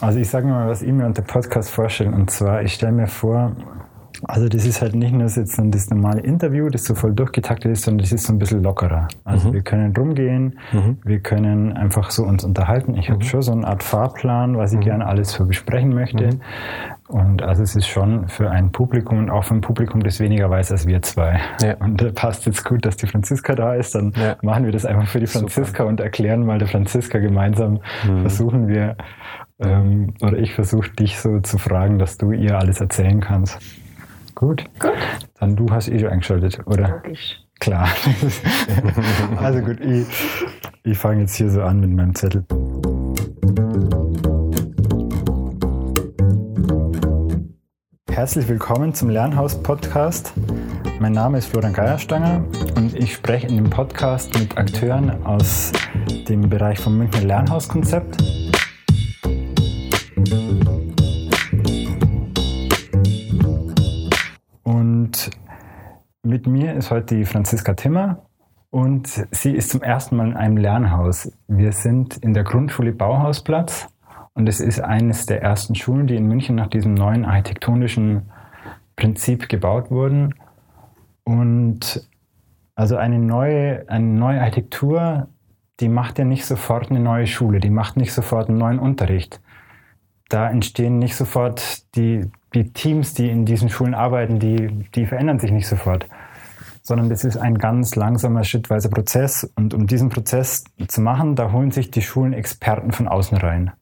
Also ich sage mal, was ich mir unter Podcast vorstelle. Und zwar, ich stelle mir vor, also das ist halt nicht nur jetzt das normale Interview, das so voll durchgetaktet ist, sondern das ist so ein bisschen lockerer. Also mhm. wir können rumgehen, mhm. wir können einfach so uns unterhalten. Ich mhm. habe schon so eine Art Fahrplan, was ich mhm. gerne alles so besprechen möchte. Mhm. Und also es ist schon für ein Publikum und auch für ein Publikum, das weniger weiß als wir zwei. Ja. Und da passt jetzt gut, dass die Franziska da ist. Dann ja. machen wir das einfach für die Franziska Super. und erklären mal der Franziska gemeinsam, mhm. versuchen wir ähm, oder ich versuche dich so zu fragen, dass du ihr alles erzählen kannst. Gut. Gut. Dann du hast eh schon eingeschaltet, oder? Logisch. Klar. also gut, ich, ich fange jetzt hier so an mit meinem Zettel. Herzlich willkommen zum Lernhaus-Podcast. Mein Name ist Florian Geierstanger und ich spreche in dem Podcast mit Akteuren aus dem Bereich vom Münchner Lernhauskonzept Und mit mir ist heute die Franziska Timmer und sie ist zum ersten Mal in einem Lernhaus. Wir sind in der Grundschule Bauhausplatz und es ist eines der ersten Schulen, die in München nach diesem neuen architektonischen Prinzip gebaut wurden. Und also eine neue, eine neue Architektur, die macht ja nicht sofort eine neue Schule, die macht nicht sofort einen neuen Unterricht. Da entstehen nicht sofort die, die Teams, die in diesen Schulen arbeiten, die, die verändern sich nicht sofort, sondern das ist ein ganz langsamer, schrittweiser Prozess. Und um diesen Prozess zu machen, da holen sich die Schulen Experten von außen rein.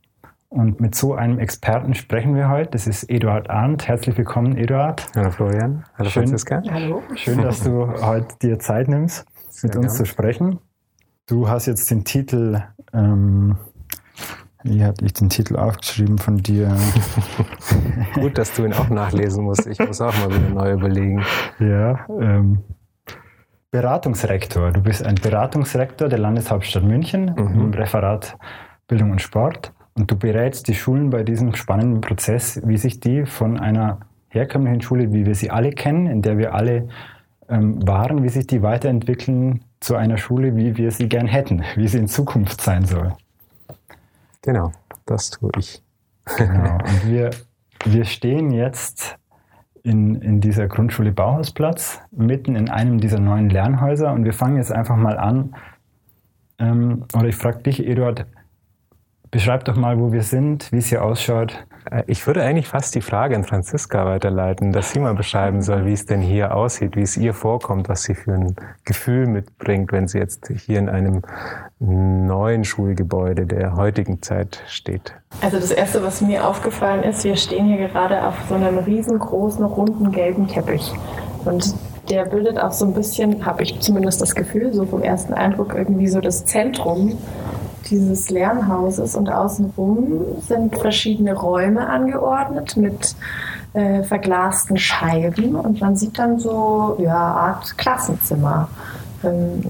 Und mit so einem Experten sprechen wir heute. Das ist Eduard Arndt. Herzlich willkommen, Eduard. Hallo Florian. Hallo schön, Franziska. Hallo. Schön, dass du heute dir Zeit nimmst, Sehr mit uns gern. zu sprechen. Du hast jetzt den Titel ähm, wie hatte ich den Titel aufgeschrieben von dir? Gut, dass du ihn auch nachlesen musst. Ich muss auch mal wieder neu überlegen. Ja, ähm, Beratungsrektor. Du bist ein Beratungsrektor der Landeshauptstadt München mhm. im Referat Bildung und Sport. Und du berätst die Schulen bei diesem spannenden Prozess, wie sich die von einer herkömmlichen Schule, wie wir sie alle kennen, in der wir alle ähm, waren, wie sich die weiterentwickeln zu einer Schule, wie wir sie gern hätten, wie sie in Zukunft sein soll. Genau, das tue ich. Genau. Und wir, wir stehen jetzt in, in dieser Grundschule Bauhausplatz, mitten in einem dieser neuen Lernhäuser. Und wir fangen jetzt einfach mal an. Ähm, oder ich frage dich, Eduard, beschreib doch mal, wo wir sind, wie es hier ausschaut. Äh, ich würde eigentlich fast die Frage an Franziska weiterleiten, dass sie mal beschreiben soll, wie es denn hier aussieht, wie es ihr vorkommt, was sie für ein Gefühl mitbringt, wenn sie jetzt hier in einem neuen Schulgebäude der heutigen Zeit steht. Also das Erste, was mir aufgefallen ist, wir stehen hier gerade auf so einem riesengroßen, runden, gelben Teppich. Und der bildet auch so ein bisschen, habe ich zumindest das Gefühl, so vom ersten Eindruck irgendwie so das Zentrum dieses Lernhauses und außenrum sind verschiedene Räume angeordnet mit äh, verglasten Scheiben und man sieht dann so ja Art Klassenzimmer. Ähm,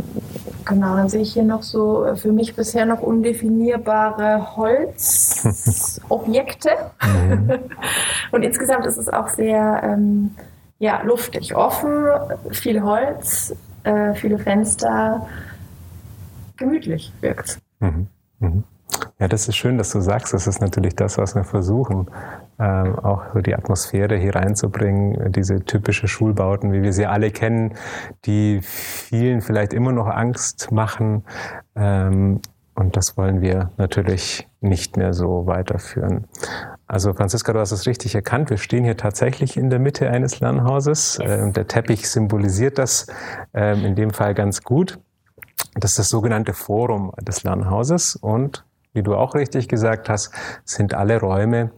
genau, dann sehe ich hier noch so äh, für mich bisher noch undefinierbare Holzobjekte. Mhm. und insgesamt ist es auch sehr ähm, ja, luftig, offen, viel Holz, äh, viele Fenster, gemütlich wirkt. Mhm. Mhm. Ja, das ist schön, dass du sagst. Das ist natürlich das, was wir versuchen, ähm, auch so die Atmosphäre hier reinzubringen, diese typische Schulbauten, wie wir sie alle kennen, die vielen vielleicht immer noch Angst machen. Ähm, und das wollen wir natürlich nicht mehr so weiterführen. Also Franziska, du hast es richtig erkannt. Wir stehen hier tatsächlich in der Mitte eines Lernhauses. Ähm, der Teppich symbolisiert das ähm, in dem Fall ganz gut. Das ist das sogenannte Forum des Lernhauses und wie du auch richtig gesagt hast, sind alle Räume,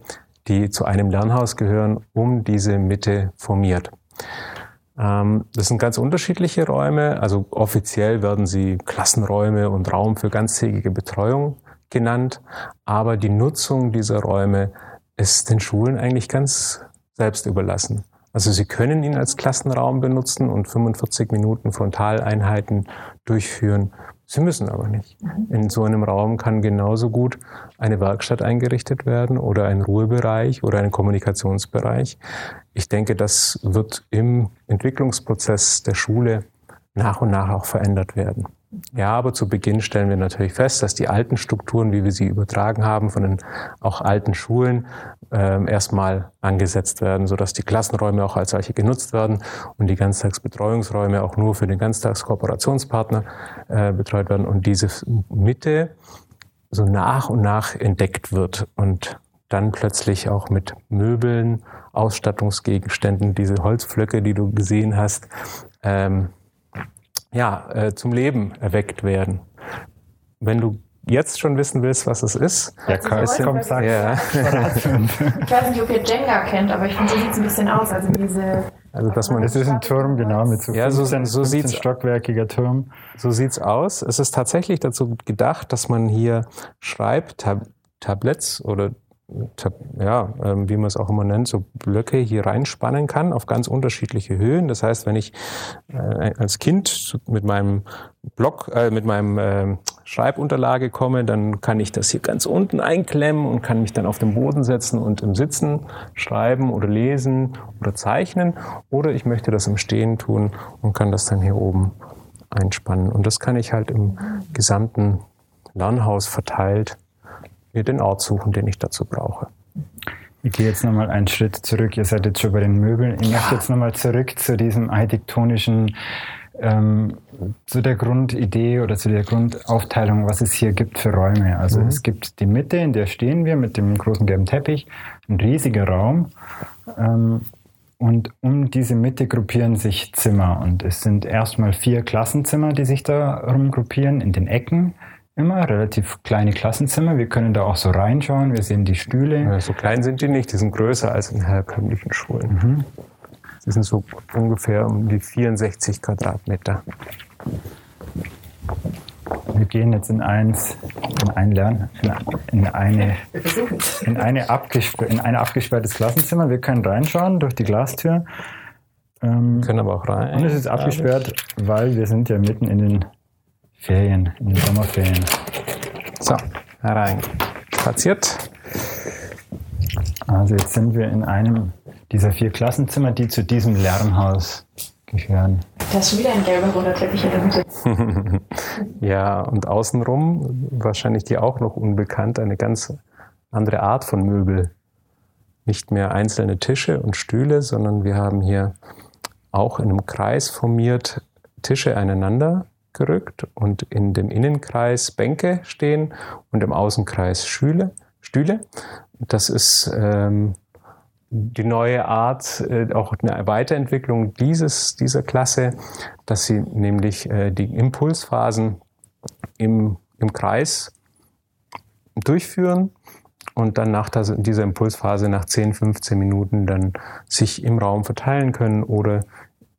die zu einem Lernhaus gehören, um diese Mitte formiert. Ähm, das sind ganz unterschiedliche Räume. Also offiziell werden sie Klassenräume und Raum für ganztägige Betreuung genannt. Aber die Nutzung dieser Räume ist den Schulen eigentlich ganz selbst überlassen. Also Sie können ihn als Klassenraum benutzen und 45 Minuten Frontaleinheiten durchführen. Sie müssen aber nicht. Mhm. In so einem Raum kann genauso gut eine Werkstatt eingerichtet werden oder ein Ruhebereich oder ein Kommunikationsbereich. Ich denke, das wird im Entwicklungsprozess der Schule nach und nach auch verändert werden. Ja, aber zu Beginn stellen wir natürlich fest, dass die alten Strukturen, wie wir sie übertragen haben von den auch alten Schulen, äh, erstmal angesetzt werden, sodass die Klassenräume auch als solche genutzt werden und die Ganztagsbetreuungsräume auch nur für den Ganztagskooperationspartner äh, betreut werden und diese Mitte so nach und nach entdeckt wird und dann plötzlich auch mit Möbeln, Ausstattungsgegenständen, diese Holzflöcke, die du gesehen hast, ähm, ja, äh, zum Leben erweckt werden. Wenn du jetzt schon wissen willst, was es ist. Ja, Karl, komm, sag. Ja. ich weiß nicht, ob ihr Jenga kennt, aber ich finde, so sieht es ein bisschen aus. Also diese also dass man es ist ein Turm genau mit so, ja, so, 15, so 15 stockwerkiger Turm. So sieht's aus. Es ist tatsächlich dazu gedacht, dass man hier Schreibtablets oder ja, ähm, wie man es auch immer nennt, so Blöcke hier reinspannen kann auf ganz unterschiedliche Höhen. Das heißt, wenn ich äh, als Kind mit meinem Block, äh, mit meinem äh, Schreibunterlage komme, dann kann ich das hier ganz unten einklemmen und kann mich dann auf den Boden setzen und im Sitzen schreiben oder lesen oder zeichnen. Oder ich möchte das im Stehen tun und kann das dann hier oben einspannen. Und das kann ich halt im gesamten Lernhaus verteilt mir den Ort suchen, den ich dazu brauche. Ich gehe jetzt nochmal einen Schritt zurück. Ihr seid jetzt schon bei den Möbeln. Ich ja. möchte jetzt nochmal zurück zu diesem architektonischen, ähm, zu der Grundidee oder zu der Grundaufteilung, was es hier gibt für Räume. Also mhm. es gibt die Mitte, in der stehen wir mit dem großen gelben Teppich, ein riesiger Raum. Ähm, und um diese Mitte gruppieren sich Zimmer. Und es sind erstmal vier Klassenzimmer, die sich da rumgruppieren in den Ecken immer, relativ kleine Klassenzimmer. Wir können da auch so reinschauen, wir sehen die Stühle. Ja, so klein sind die nicht, die sind größer als in herkömmlichen Schulen. Mhm. Sie sind so ungefähr um die 64 Quadratmeter. Wir gehen jetzt in eins, in ein Lern, in, eine, in eine, abgesper in ein abgesperrtes Klassenzimmer. Wir können reinschauen durch die Glastür. Ähm, können aber auch rein. Und es ist abgesperrt, weil wir sind ja mitten in den Ferien, in den Sommerferien. So, herein. Spaziert. Also jetzt sind wir in einem dieser vier Klassenzimmer, die zu diesem Lernhaus gehören. Da ist schon wieder ein gelber roter Teppich in der Mitte. ja, und außenrum, wahrscheinlich dir auch noch unbekannt, eine ganz andere Art von Möbel. Nicht mehr einzelne Tische und Stühle, sondern wir haben hier auch in einem Kreis formiert Tische aneinander gerückt und in dem Innenkreis Bänke stehen und im Außenkreis Stühle. Stühle. Das ist ähm, die neue Art, äh, auch eine Weiterentwicklung dieses, dieser Klasse, dass sie nämlich äh, die Impulsphasen im, im Kreis durchführen und dann nach dieser Impulsphase nach 10, 15 Minuten dann sich im Raum verteilen können oder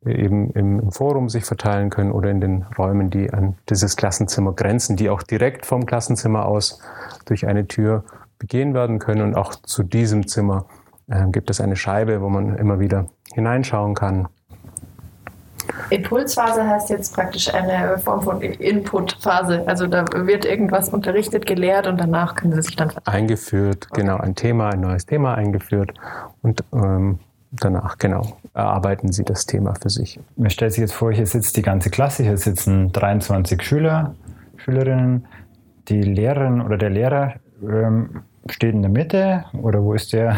eben im, Forum sich verteilen können oder in den Räumen, die an dieses Klassenzimmer grenzen, die auch direkt vom Klassenzimmer aus durch eine Tür begehen werden können. Und auch zu diesem Zimmer äh, gibt es eine Scheibe, wo man immer wieder hineinschauen kann. Impulsphase heißt jetzt praktisch eine Form von Inputphase. Also da wird irgendwas unterrichtet, gelehrt und danach können Sie sich dann eingeführt. Okay. Genau, ein Thema, ein neues Thema eingeführt und ähm, danach, genau, erarbeiten sie das Thema für sich. Man stellt sich jetzt vor, hier sitzt die ganze Klasse, hier sitzen 23 Schüler, Schülerinnen. Die Lehrerin oder der Lehrer ähm, steht in der Mitte oder wo ist der?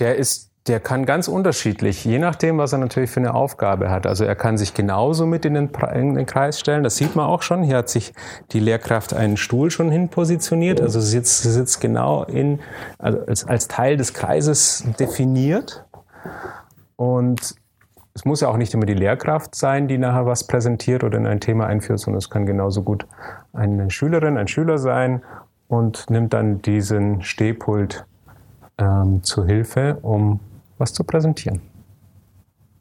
Der ist der kann ganz unterschiedlich, je nachdem, was er natürlich für eine Aufgabe hat. Also er kann sich genauso mit in den, in den, Kreis stellen. Das sieht man auch schon. Hier hat sich die Lehrkraft einen Stuhl schon hin positioniert. Also sie sitzt, sie sitzt genau in, also als, als Teil des Kreises definiert. Und es muss ja auch nicht immer die Lehrkraft sein, die nachher was präsentiert oder in ein Thema einführt, sondern es kann genauso gut eine Schülerin, ein Schüler sein und nimmt dann diesen Stehpult ähm, zur Hilfe, um was zu präsentieren.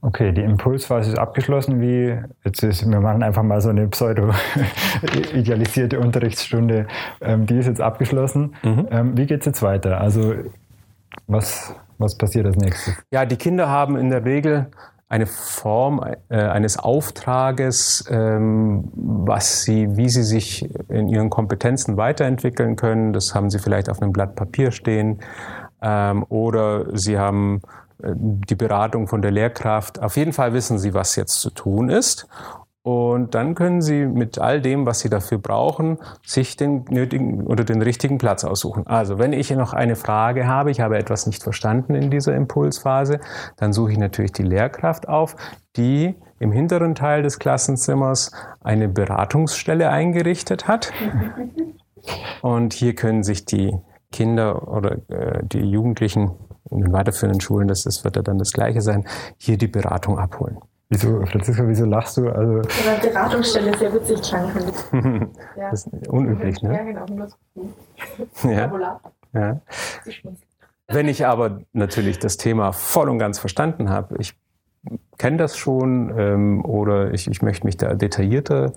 Okay, die Impulsphase ist abgeschlossen. Wie jetzt ist, wir machen einfach mal so eine pseudo-idealisierte Unterrichtsstunde. Ähm, die ist jetzt abgeschlossen. Mhm. Ähm, wie geht es jetzt weiter? Also was was passiert als nächstes? Ja, die Kinder haben in der Regel eine Form äh, eines Auftrages, ähm, was sie, wie sie sich in ihren Kompetenzen weiterentwickeln können. Das haben sie vielleicht auf einem Blatt Papier stehen ähm, oder sie haben äh, die Beratung von der Lehrkraft. Auf jeden Fall wissen sie, was jetzt zu tun ist. Und dann können Sie mit all dem, was Sie dafür brauchen, sich den nötigen oder den richtigen Platz aussuchen. Also, wenn ich noch eine Frage habe, ich habe etwas nicht verstanden in dieser Impulsphase, dann suche ich natürlich die Lehrkraft auf, die im hinteren Teil des Klassenzimmers eine Beratungsstelle eingerichtet hat. Und hier können sich die Kinder oder äh, die Jugendlichen in den weiterführenden Schulen, das, das wird ja dann das Gleiche sein, hier die Beratung abholen. Wieso, Franziska, wieso lachst du? Also ja, Beratungsstelle ist ja witzig klang, ja. Das ist unüblich, ne? Ja, genau. Ja. ja. Wenn ich aber natürlich das Thema voll und ganz verstanden habe, ich kenne das schon ähm, oder ich, ich möchte mich da detaillierter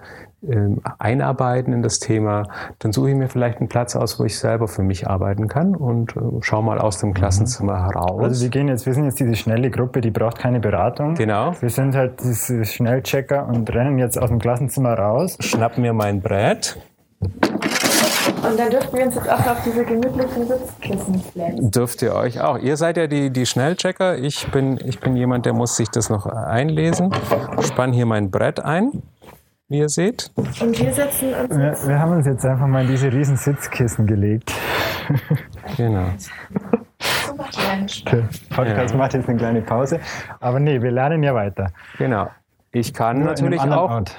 ähm, einarbeiten in das Thema, dann suche ich mir vielleicht einen Platz aus, wo ich selber für mich arbeiten kann und äh, schau mal aus dem mhm. Klassenzimmer heraus. Also wir gehen jetzt, wir sind jetzt diese schnelle Gruppe, die braucht keine Beratung. Genau. Wir sind halt diese Schnellchecker und rennen jetzt aus dem Klassenzimmer raus. Schnappen mir mein Brett. Und dann dürfen wir uns jetzt auch auf diese gemütlichen Sitzkissen flennen. Dürft ihr euch auch. Ihr seid ja die, die Schnellchecker. Ich bin, ich bin jemand, der muss sich das noch einlesen. Spann hier mein Brett ein, wie ihr seht. Und wir setzen uns. Wir, wir haben uns jetzt einfach mal in diese riesen Sitzkissen gelegt. genau. Der Podcast ja. macht jetzt eine kleine Pause. Aber nee, wir lernen ja weiter. Genau. Ich kann Nur natürlich auch. Ort.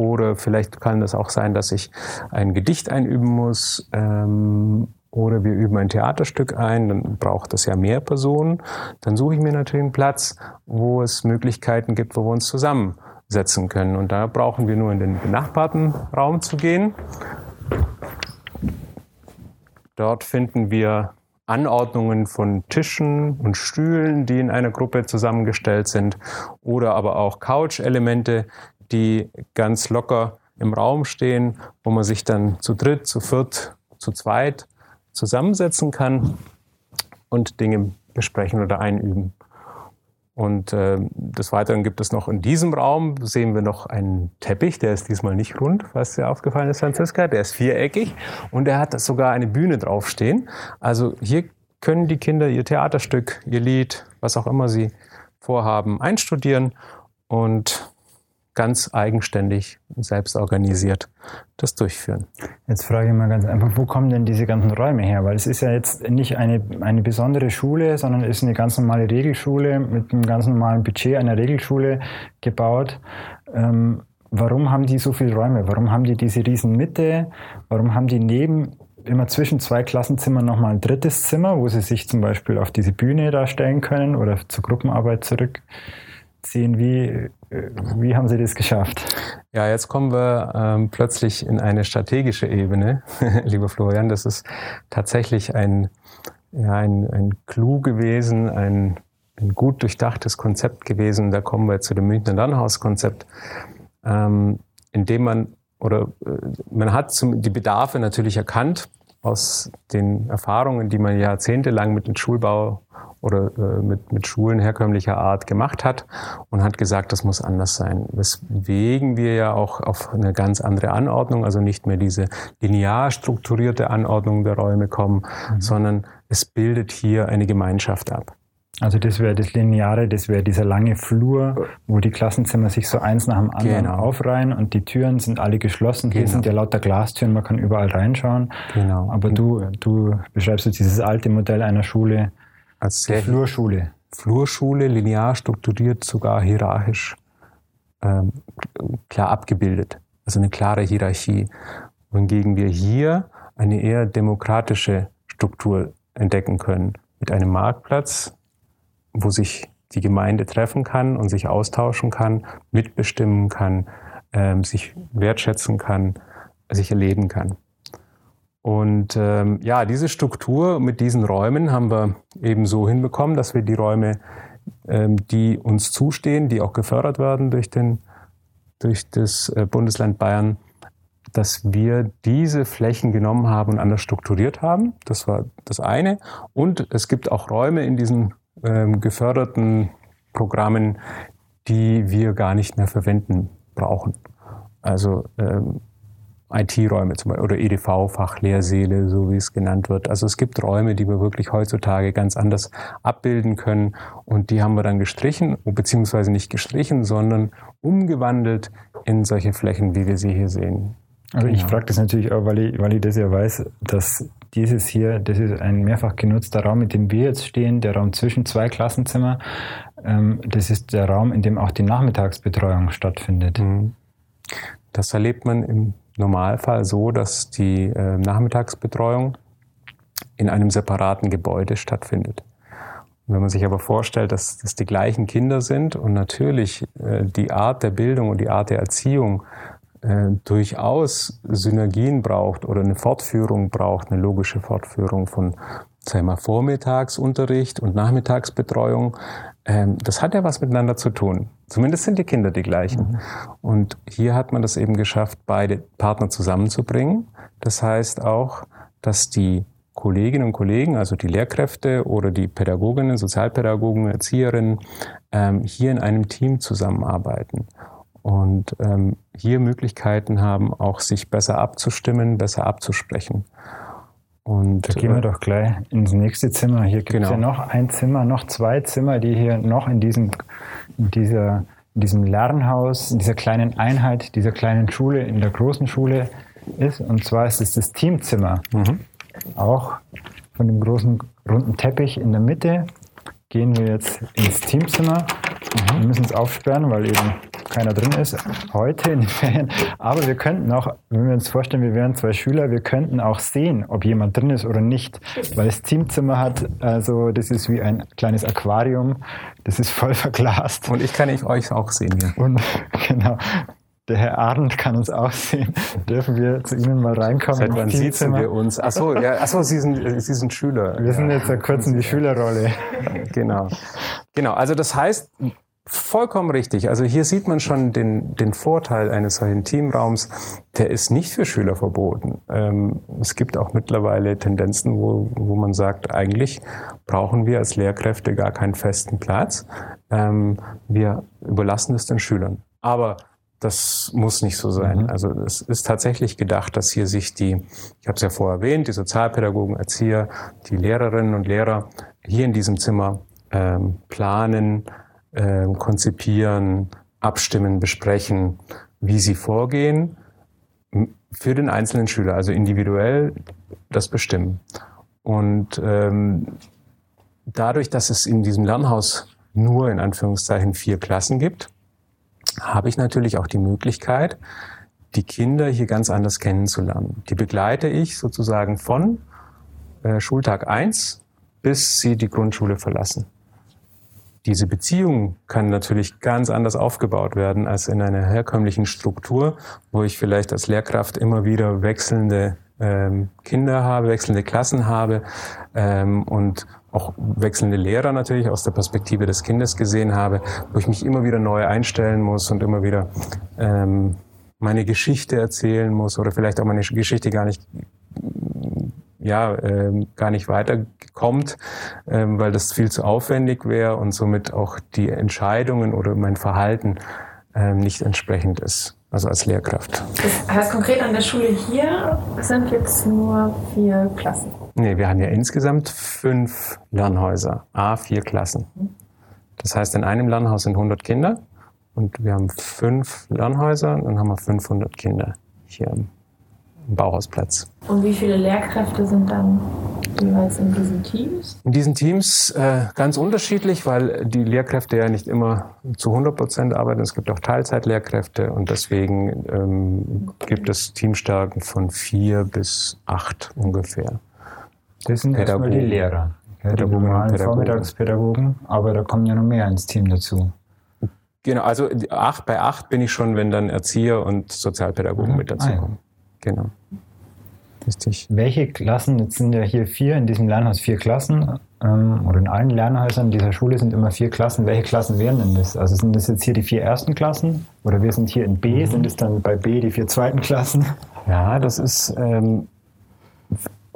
Oder vielleicht kann es auch sein, dass ich ein Gedicht einüben muss. Ähm, oder wir üben ein Theaterstück ein, dann braucht das ja mehr Personen. Dann suche ich mir natürlich einen Platz, wo es Möglichkeiten gibt, wo wir uns zusammensetzen können. Und da brauchen wir nur in den benachbarten Raum zu gehen. Dort finden wir Anordnungen von Tischen und Stühlen, die in einer Gruppe zusammengestellt sind, oder aber auch Couch-Elemente, die ganz locker im Raum stehen, wo man sich dann zu dritt, zu viert, zu zweit zusammensetzen kann und Dinge besprechen oder einüben. Und äh, des Weiteren gibt es noch in diesem Raum, sehen wir noch einen Teppich, der ist diesmal nicht rund, was dir aufgefallen ist, Franziska, der ist viereckig und er hat sogar eine Bühne draufstehen. Also hier können die Kinder ihr Theaterstück, ihr Lied, was auch immer sie vorhaben, einstudieren und ganz eigenständig und selbst organisiert das durchführen. Jetzt frage ich mal ganz einfach, wo kommen denn diese ganzen Räume her? Weil es ist ja jetzt nicht eine, eine besondere Schule, sondern es ist eine ganz normale Regelschule mit einem ganz normalen Budget einer Regelschule gebaut. Ähm, warum haben die so viele Räume? Warum haben die diese riesen Mitte? Warum haben die neben immer zwischen zwei Klassenzimmern nochmal ein drittes Zimmer, wo sie sich zum Beispiel auf diese Bühne darstellen können oder zur Gruppenarbeit zurückziehen? Wie, wie haben Sie das geschafft? Ja, jetzt kommen wir ähm, plötzlich in eine strategische Ebene, lieber Florian. Das ist tatsächlich ein, ja, ein, ein Clou gewesen, ein, ein gut durchdachtes Konzept gewesen. Da kommen wir zu dem Münchner Lernhaus-Konzept, ähm, in dem man oder äh, man hat zum, die Bedarfe natürlich erkannt aus den Erfahrungen, die man jahrzehntelang mit dem Schulbau oder äh, mit, mit Schulen herkömmlicher Art gemacht hat und hat gesagt, das muss anders sein. Weswegen wir ja auch auf eine ganz andere Anordnung, also nicht mehr diese linear strukturierte Anordnung der Räume kommen, mhm. sondern es bildet hier eine Gemeinschaft ab. Also das wäre das Lineare, das wäre dieser lange Flur, wo die Klassenzimmer sich so eins nach dem anderen genau. aufreihen und die Türen sind alle geschlossen. Genau. Hier sind ja lauter Glastüren, man kann überall reinschauen. Genau. Aber du, du beschreibst jetzt dieses alte Modell einer Schule, als sehr Flurschule. Flurschule, linear strukturiert, sogar hierarchisch ähm, klar abgebildet. Also eine klare Hierarchie. Wohingegen wir hier eine eher demokratische Struktur entdecken können. Mit einem Marktplatz, wo sich die Gemeinde treffen kann und sich austauschen kann, mitbestimmen kann, ähm, sich wertschätzen kann, sich erleben kann. Und ähm, ja, diese Struktur mit diesen Räumen haben wir eben so hinbekommen, dass wir die Räume, ähm, die uns zustehen, die auch gefördert werden durch, den, durch das äh, Bundesland Bayern, dass wir diese Flächen genommen haben und anders strukturiert haben. Das war das eine. Und es gibt auch Räume in diesen ähm, geförderten Programmen, die wir gar nicht mehr verwenden brauchen. Also ähm, IT-Räume zum Beispiel oder EDV-Fachlehrsäle, so wie es genannt wird. Also es gibt Räume, die wir wirklich heutzutage ganz anders abbilden können und die haben wir dann gestrichen, beziehungsweise nicht gestrichen, sondern umgewandelt in solche Flächen, wie wir sie hier sehen. Also ich frage das natürlich auch, weil ich, weil ich das ja weiß, dass dieses hier, das ist ein mehrfach genutzter Raum, mit dem wir jetzt stehen, der Raum zwischen zwei Klassenzimmer. Ähm, das ist der Raum, in dem auch die Nachmittagsbetreuung stattfindet. Mhm. Das erlebt man im Normalfall so, dass die äh, Nachmittagsbetreuung in einem separaten Gebäude stattfindet. wenn man sich aber vorstellt, dass das die gleichen Kinder sind und natürlich äh, die Art der Bildung und die Art der Erziehung äh, durchaus Synergien braucht oder eine Fortführung braucht, eine logische Fortführung von sagen wir, Vormittagsunterricht und Nachmittagsbetreuung, ähm, das hat ja was miteinander zu tun. Zumindest sind die Kinder die gleichen. Mhm. Und hier hat man das eben geschafft, beide Partner zusammenzubringen. Das heißt auch, dass die Kolleginnen und Kollegen, also die Lehrkräfte oder die Pädagoginnen, Sozialpädagogen, Erzieherinnen, ähm, hier in einem Team zusammenarbeiten und ähm, hier Möglichkeiten haben, auch sich besser abzustimmen, besser abzusprechen. Und, da gehen wir doch gleich ins nächste Zimmer. Hier gibt es genau. ja noch ein Zimmer, noch zwei Zimmer, die hier noch in diesem, in dieser, in diesem Lernhaus, in dieser kleinen Einheit, dieser kleinen Schule, in der großen Schule ist. Und zwar ist es das Teamzimmer. Mhm. Auch von dem großen runden Teppich in der Mitte gehen wir jetzt ins Teamzimmer. Mhm. Wir müssen es aufsperren, weil eben keiner drin ist, heute in den Ferien. Aber wir könnten auch, wenn wir uns vorstellen, wir wären zwei Schüler, wir könnten auch sehen, ob jemand drin ist oder nicht. Weil das Teamzimmer hat, also das ist wie ein kleines Aquarium, das ist voll verglast. Und ich kann ich euch auch sehen. Ja. Und genau. Der Herr Arndt kann uns auch sehen. Dürfen wir zu Ihnen mal reinkommen? Seit wann sitzen wir uns? Achso, ja, achso Sie, sind, Sie sind Schüler. Wir sind jetzt seit kurzem die Schülerrolle. Genau. Genau, also das heißt, Vollkommen richtig. Also hier sieht man schon den, den Vorteil eines solchen Teamraums. Der ist nicht für Schüler verboten. Ähm, es gibt auch mittlerweile Tendenzen, wo, wo man sagt, eigentlich brauchen wir als Lehrkräfte gar keinen festen Platz. Ähm, wir überlassen es den Schülern. Aber das muss nicht so sein. Mhm. Also es ist tatsächlich gedacht, dass hier sich die, ich habe es ja vorher erwähnt, die Sozialpädagogen, Erzieher, die Lehrerinnen und Lehrer hier in diesem Zimmer ähm, planen, äh, konzipieren, abstimmen, besprechen, wie sie vorgehen für den einzelnen Schüler, also individuell das bestimmen. Und ähm, dadurch, dass es in diesem Lernhaus nur in Anführungszeichen vier Klassen gibt, habe ich natürlich auch die Möglichkeit, die Kinder hier ganz anders kennenzulernen. Die begleite ich sozusagen von äh, Schultag eins bis sie die Grundschule verlassen diese Beziehung kann natürlich ganz anders aufgebaut werden als in einer herkömmlichen Struktur, wo ich vielleicht als Lehrkraft immer wieder wechselnde ähm, Kinder habe, wechselnde Klassen habe ähm, und auch wechselnde Lehrer natürlich aus der Perspektive des Kindes gesehen habe, wo ich mich immer wieder neu einstellen muss und immer wieder ähm, meine Geschichte erzählen muss oder vielleicht auch meine Geschichte gar nicht ja ähm, gar nicht weiterkommt, ähm, weil das viel zu aufwendig wäre und somit auch die Entscheidungen oder mein Verhalten ähm, nicht entsprechend ist. Also als Lehrkraft. Das heißt konkret an der Schule hier sind jetzt nur vier Klassen? Nee, wir haben ja insgesamt fünf Lernhäuser, a vier Klassen. Das heißt, in einem Lernhaus sind 100 Kinder und wir haben fünf Lernhäuser und dann haben wir 500 Kinder hier Bauhausplatz. Und wie viele Lehrkräfte sind dann jeweils in diesen Teams? In diesen Teams äh, ganz unterschiedlich, weil die Lehrkräfte ja nicht immer zu 100 Prozent arbeiten. Es gibt auch Teilzeitlehrkräfte und deswegen ähm, okay. gibt es Teamstärken von vier bis acht ungefähr. Das sind erstmal die Lehrer. Ja, die normalen Vormittagspädagogen, aber da kommen ja noch mehr ins Team dazu. Genau, also acht, bei acht bin ich schon, wenn dann Erzieher und Sozialpädagogen mhm. mit dazu kommen. Genau. Richtig. Welche Klassen, jetzt sind ja hier vier, in diesem Lernhaus vier Klassen, ähm, oder in allen Lernhäusern dieser Schule sind immer vier Klassen. Welche Klassen wären denn das? Also sind das jetzt hier die vier ersten Klassen? Oder wir sind hier in B, mhm. sind es dann bei B die vier zweiten Klassen? Ja, das ist, ähm,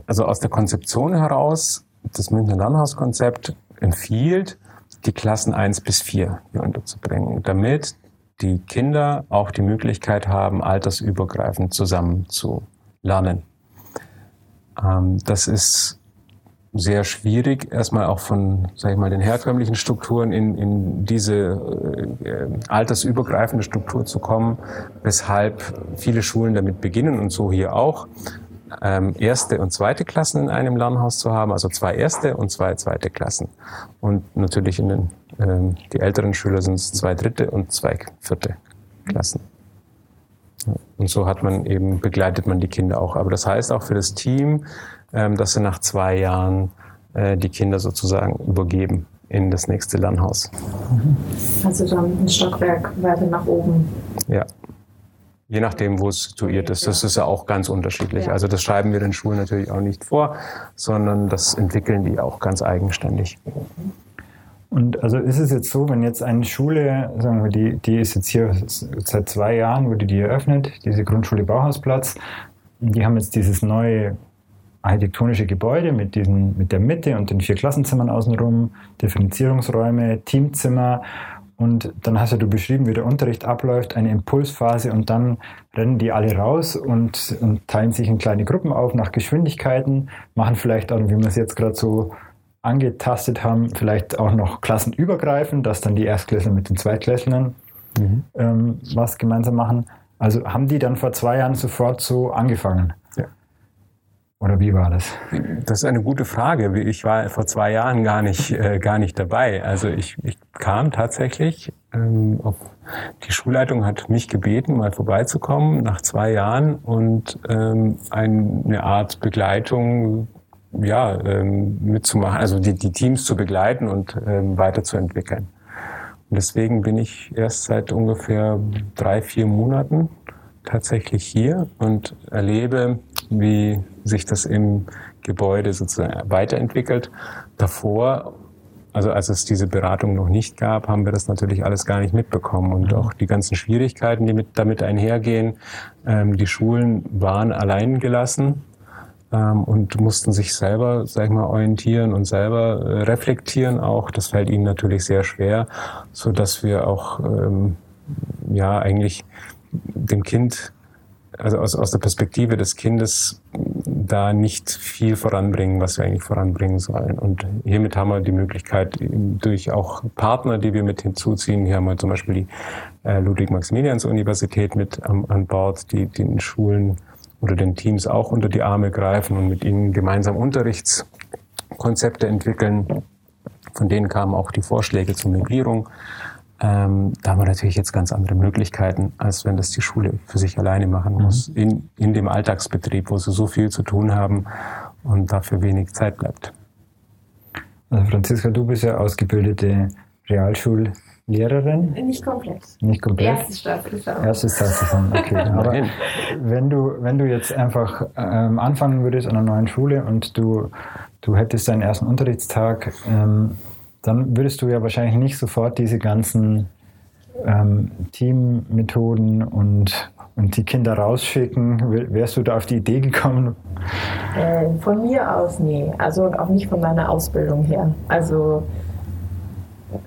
also aus der Konzeption heraus, das Münchner Lernhauskonzept empfiehlt, die Klassen eins bis vier hier unterzubringen, damit die Kinder auch die Möglichkeit haben, altersübergreifend zusammen zu lernen. Ähm, das ist sehr schwierig, erstmal auch von, sag ich mal, den herkömmlichen Strukturen in, in diese äh, altersübergreifende Struktur zu kommen, weshalb viele Schulen damit beginnen und so hier auch, ähm, erste und zweite Klassen in einem Lernhaus zu haben, also zwei erste und zwei zweite Klassen. Und natürlich in den, ähm, die älteren Schüler sind es zwei dritte und zwei vierte Klassen. Und so hat man eben, begleitet man die Kinder auch. Aber das heißt auch für das Team, ähm, dass sie nach zwei Jahren äh, die Kinder sozusagen übergeben in das nächste Lernhaus. Also dann ein Stockwerk weiter nach oben. Ja. Je nachdem, wo es situiert ist. Das ist ja auch ganz unterschiedlich. Also das schreiben wir den Schulen natürlich auch nicht vor, sondern das entwickeln die auch ganz eigenständig. Und also ist es jetzt so, wenn jetzt eine Schule, sagen wir, die, die ist jetzt hier seit zwei Jahren, wurde die eröffnet, diese Grundschule Bauhausplatz, die haben jetzt dieses neue architektonische Gebäude mit, diesen, mit der Mitte und den vier Klassenzimmern außenrum, Differenzierungsräume, Teamzimmer. Und dann hast ja du beschrieben, wie der Unterricht abläuft, eine Impulsphase und dann rennen die alle raus und, und teilen sich in kleine Gruppen auf nach Geschwindigkeiten, machen vielleicht auch, wie wir es jetzt gerade so angetastet haben, vielleicht auch noch klassenübergreifend, dass dann die Erstklässler mit den Zweitklässlern mhm. ähm, was gemeinsam machen. Also haben die dann vor zwei Jahren sofort so angefangen? Oder wie war das? Das ist eine gute Frage. Ich war vor zwei Jahren gar nicht, äh, gar nicht dabei. Also ich, ich kam tatsächlich ähm, auf die Schulleitung hat mich gebeten, mal vorbeizukommen nach zwei Jahren und ähm, eine Art Begleitung ja, ähm, mitzumachen, also die, die Teams zu begleiten und ähm, weiterzuentwickeln. Und deswegen bin ich erst seit ungefähr drei, vier Monaten tatsächlich hier und erlebe, wie sich das im Gebäude sozusagen weiterentwickelt. Davor, also als es diese Beratung noch nicht gab, haben wir das natürlich alles gar nicht mitbekommen und mhm. auch die ganzen Schwierigkeiten, die mit, damit einhergehen. Ähm, die Schulen waren allein gelassen ähm, und mussten sich selber, sag ich mal, orientieren und selber äh, reflektieren auch. Das fällt ihnen natürlich sehr schwer, so dass wir auch ähm, ja eigentlich dem Kind, also aus, aus der Perspektive des Kindes, da nicht viel voranbringen, was wir eigentlich voranbringen sollen. Und hiermit haben wir die Möglichkeit, durch auch Partner, die wir mit hinzuziehen, hier haben wir zum Beispiel die äh, Ludwig-Maximilians-Universität mit an, an Bord, die den Schulen oder den Teams auch unter die Arme greifen und mit ihnen gemeinsam Unterrichtskonzepte entwickeln. Von denen kamen auch die Vorschläge zur Migrierung. Ähm, da haben wir natürlich jetzt ganz andere Möglichkeiten, als wenn das die Schule für sich alleine machen muss, mhm. in, in dem Alltagsbetrieb, wo sie so viel zu tun haben und dafür wenig Zeit bleibt. Also Franziska, du bist ja ausgebildete Realschullehrerin. Nicht komplett. Nicht komplett. Erste Staffel. Erste Staffel, okay. Aber wenn du, wenn du jetzt einfach ähm, anfangen würdest an einer neuen Schule und du, du hättest deinen ersten Unterrichtstag, ähm, dann würdest du ja wahrscheinlich nicht sofort diese ganzen ähm, Teammethoden und, und die Kinder rausschicken. Wärst du da auf die Idee gekommen? Äh, von mir aus, nee. Also auch nicht von meiner Ausbildung her. Also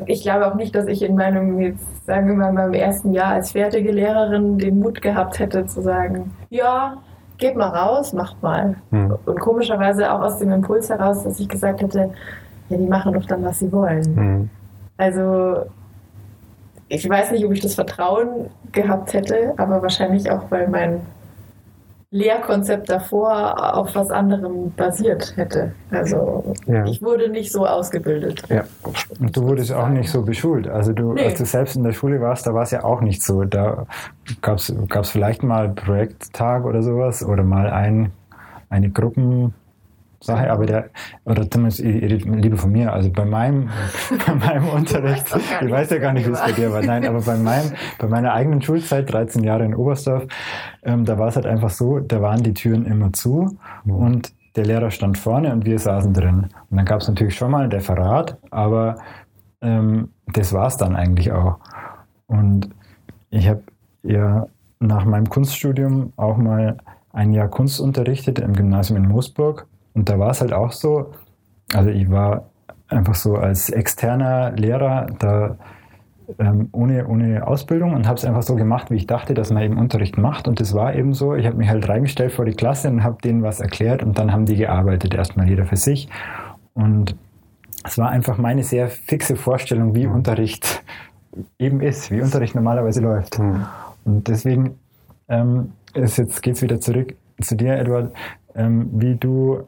ich glaube auch nicht, dass ich in meinem, jetzt sagen wir mal, meinem ersten Jahr als fertige Lehrerin den Mut gehabt hätte zu sagen, ja, geht mal raus, macht mal. Hm. Und komischerweise auch aus dem Impuls heraus, dass ich gesagt hätte, ja, die machen doch dann, was sie wollen. Mhm. Also ich weiß nicht, ob ich das Vertrauen gehabt hätte, aber wahrscheinlich auch, weil mein Lehrkonzept davor auf was anderem basiert hätte. Also ja. ich wurde nicht so ausgebildet. Ja. Und du wurdest auch nicht so beschult. Also du, nee. als du selbst in der Schule warst, da war es ja auch nicht so. Da gab es vielleicht mal Projekttag oder sowas oder mal ein, eine Gruppen Sache, aber der, oder zumindest Liebe von mir, also bei meinem, bei meinem Unterricht, ich weiß ja gar nicht, wie es bei dir war, nein, aber bei meinem, bei meiner eigenen Schulzeit, 13 Jahre in Oberstdorf, ähm, da war es halt einfach so, da waren die Türen immer zu mhm. und der Lehrer stand vorne und wir saßen drin. Und dann gab es natürlich schon mal ein Referat, aber ähm, das war es dann eigentlich auch. Und ich habe ja nach meinem Kunststudium auch mal ein Jahr Kunst unterrichtet im Gymnasium in Moosburg und da war es halt auch so, also ich war einfach so als externer Lehrer, da ähm, ohne, ohne Ausbildung und habe es einfach so gemacht, wie ich dachte, dass man eben Unterricht macht. Und das war eben so. Ich habe mich halt reingestellt vor die Klasse und habe denen was erklärt und dann haben die gearbeitet, erstmal jeder für sich. Und es war einfach meine sehr fixe Vorstellung, wie mhm. Unterricht eben ist, wie Unterricht normalerweise läuft. Mhm. Und deswegen ähm, ist jetzt geht's wieder zurück zu dir, Edward, ähm, wie du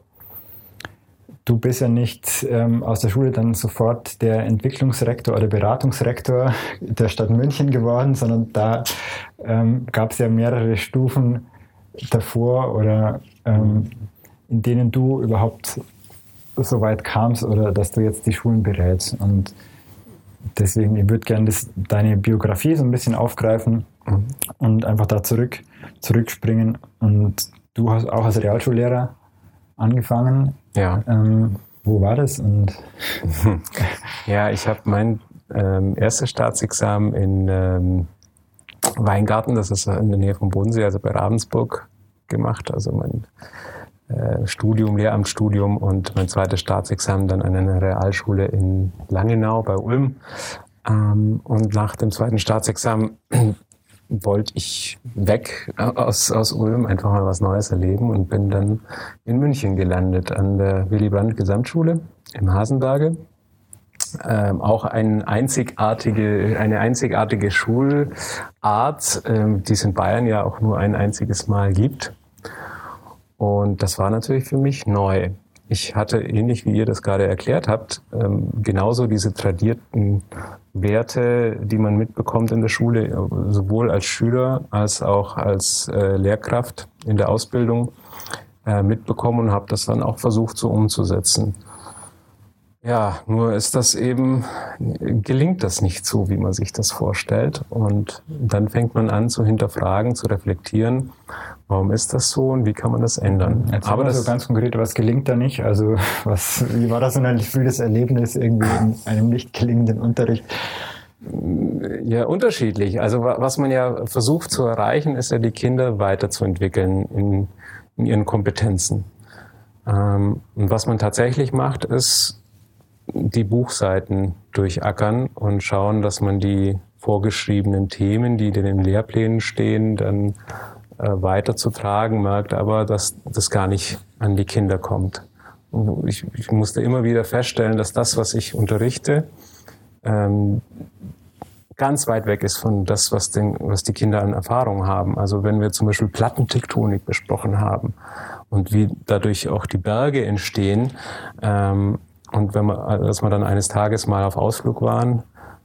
du bist ja nicht ähm, aus der Schule dann sofort der Entwicklungsrektor oder Beratungsrektor der Stadt München geworden, sondern da ähm, gab es ja mehrere Stufen davor oder ähm, in denen du überhaupt so weit kamst oder dass du jetzt die Schulen berätst. Und deswegen, ich würde gerne deine Biografie so ein bisschen aufgreifen mhm. und einfach da zurück, zurückspringen. Und du hast auch als Realschullehrer angefangen. Ja. Ähm, wo war das? Und ja, ich habe mein ähm, erstes Staatsexamen in ähm, Weingarten, das ist in der Nähe vom Bodensee, also bei Ravensburg gemacht. Also mein äh, Studium, Lehramtsstudium und mein zweites Staatsexamen dann an einer Realschule in Langenau bei Ulm. Ähm, und nach dem zweiten Staatsexamen wollte ich weg aus, aus Ulm, einfach mal was Neues erleben und bin dann in München gelandet an der Willy Brandt Gesamtschule im Hasenberge. Ähm, auch ein einzigartige, eine einzigartige Schulart, ähm, die es in Bayern ja auch nur ein einziges Mal gibt. Und das war natürlich für mich neu. Ich hatte, ähnlich wie ihr das gerade erklärt habt, ähm, genauso diese tradierten Werte, die man mitbekommt in der Schule, sowohl als Schüler als auch als äh, Lehrkraft in der Ausbildung äh, mitbekommen und habe das dann auch versucht so umzusetzen. Ja, nur ist das eben, gelingt das nicht so, wie man sich das vorstellt. Und dann fängt man an zu hinterfragen, zu reflektieren, warum ist das so und wie kann man das ändern. Erzähl Aber das so ganz konkret, was gelingt da nicht? Also was, wie war das so ein frühes Erlebnis irgendwie in einem nicht gelingenden Unterricht? Ja, unterschiedlich. Also was man ja versucht zu erreichen, ist ja die Kinder weiterzuentwickeln in, in ihren Kompetenzen. Ähm, und was man tatsächlich macht, ist die Buchseiten durchackern und schauen, dass man die vorgeschriebenen Themen, die in den Lehrplänen stehen, dann äh, weiterzutragen, merkt aber, dass das gar nicht an die Kinder kommt. Ich, ich musste immer wieder feststellen, dass das, was ich unterrichte, ähm, ganz weit weg ist von das, was, den, was die Kinder an Erfahrung haben. Also wenn wir zum Beispiel Plattentektonik besprochen haben und wie dadurch auch die Berge entstehen, ähm, und wenn wir, dass wir dann eines Tages mal auf Ausflug waren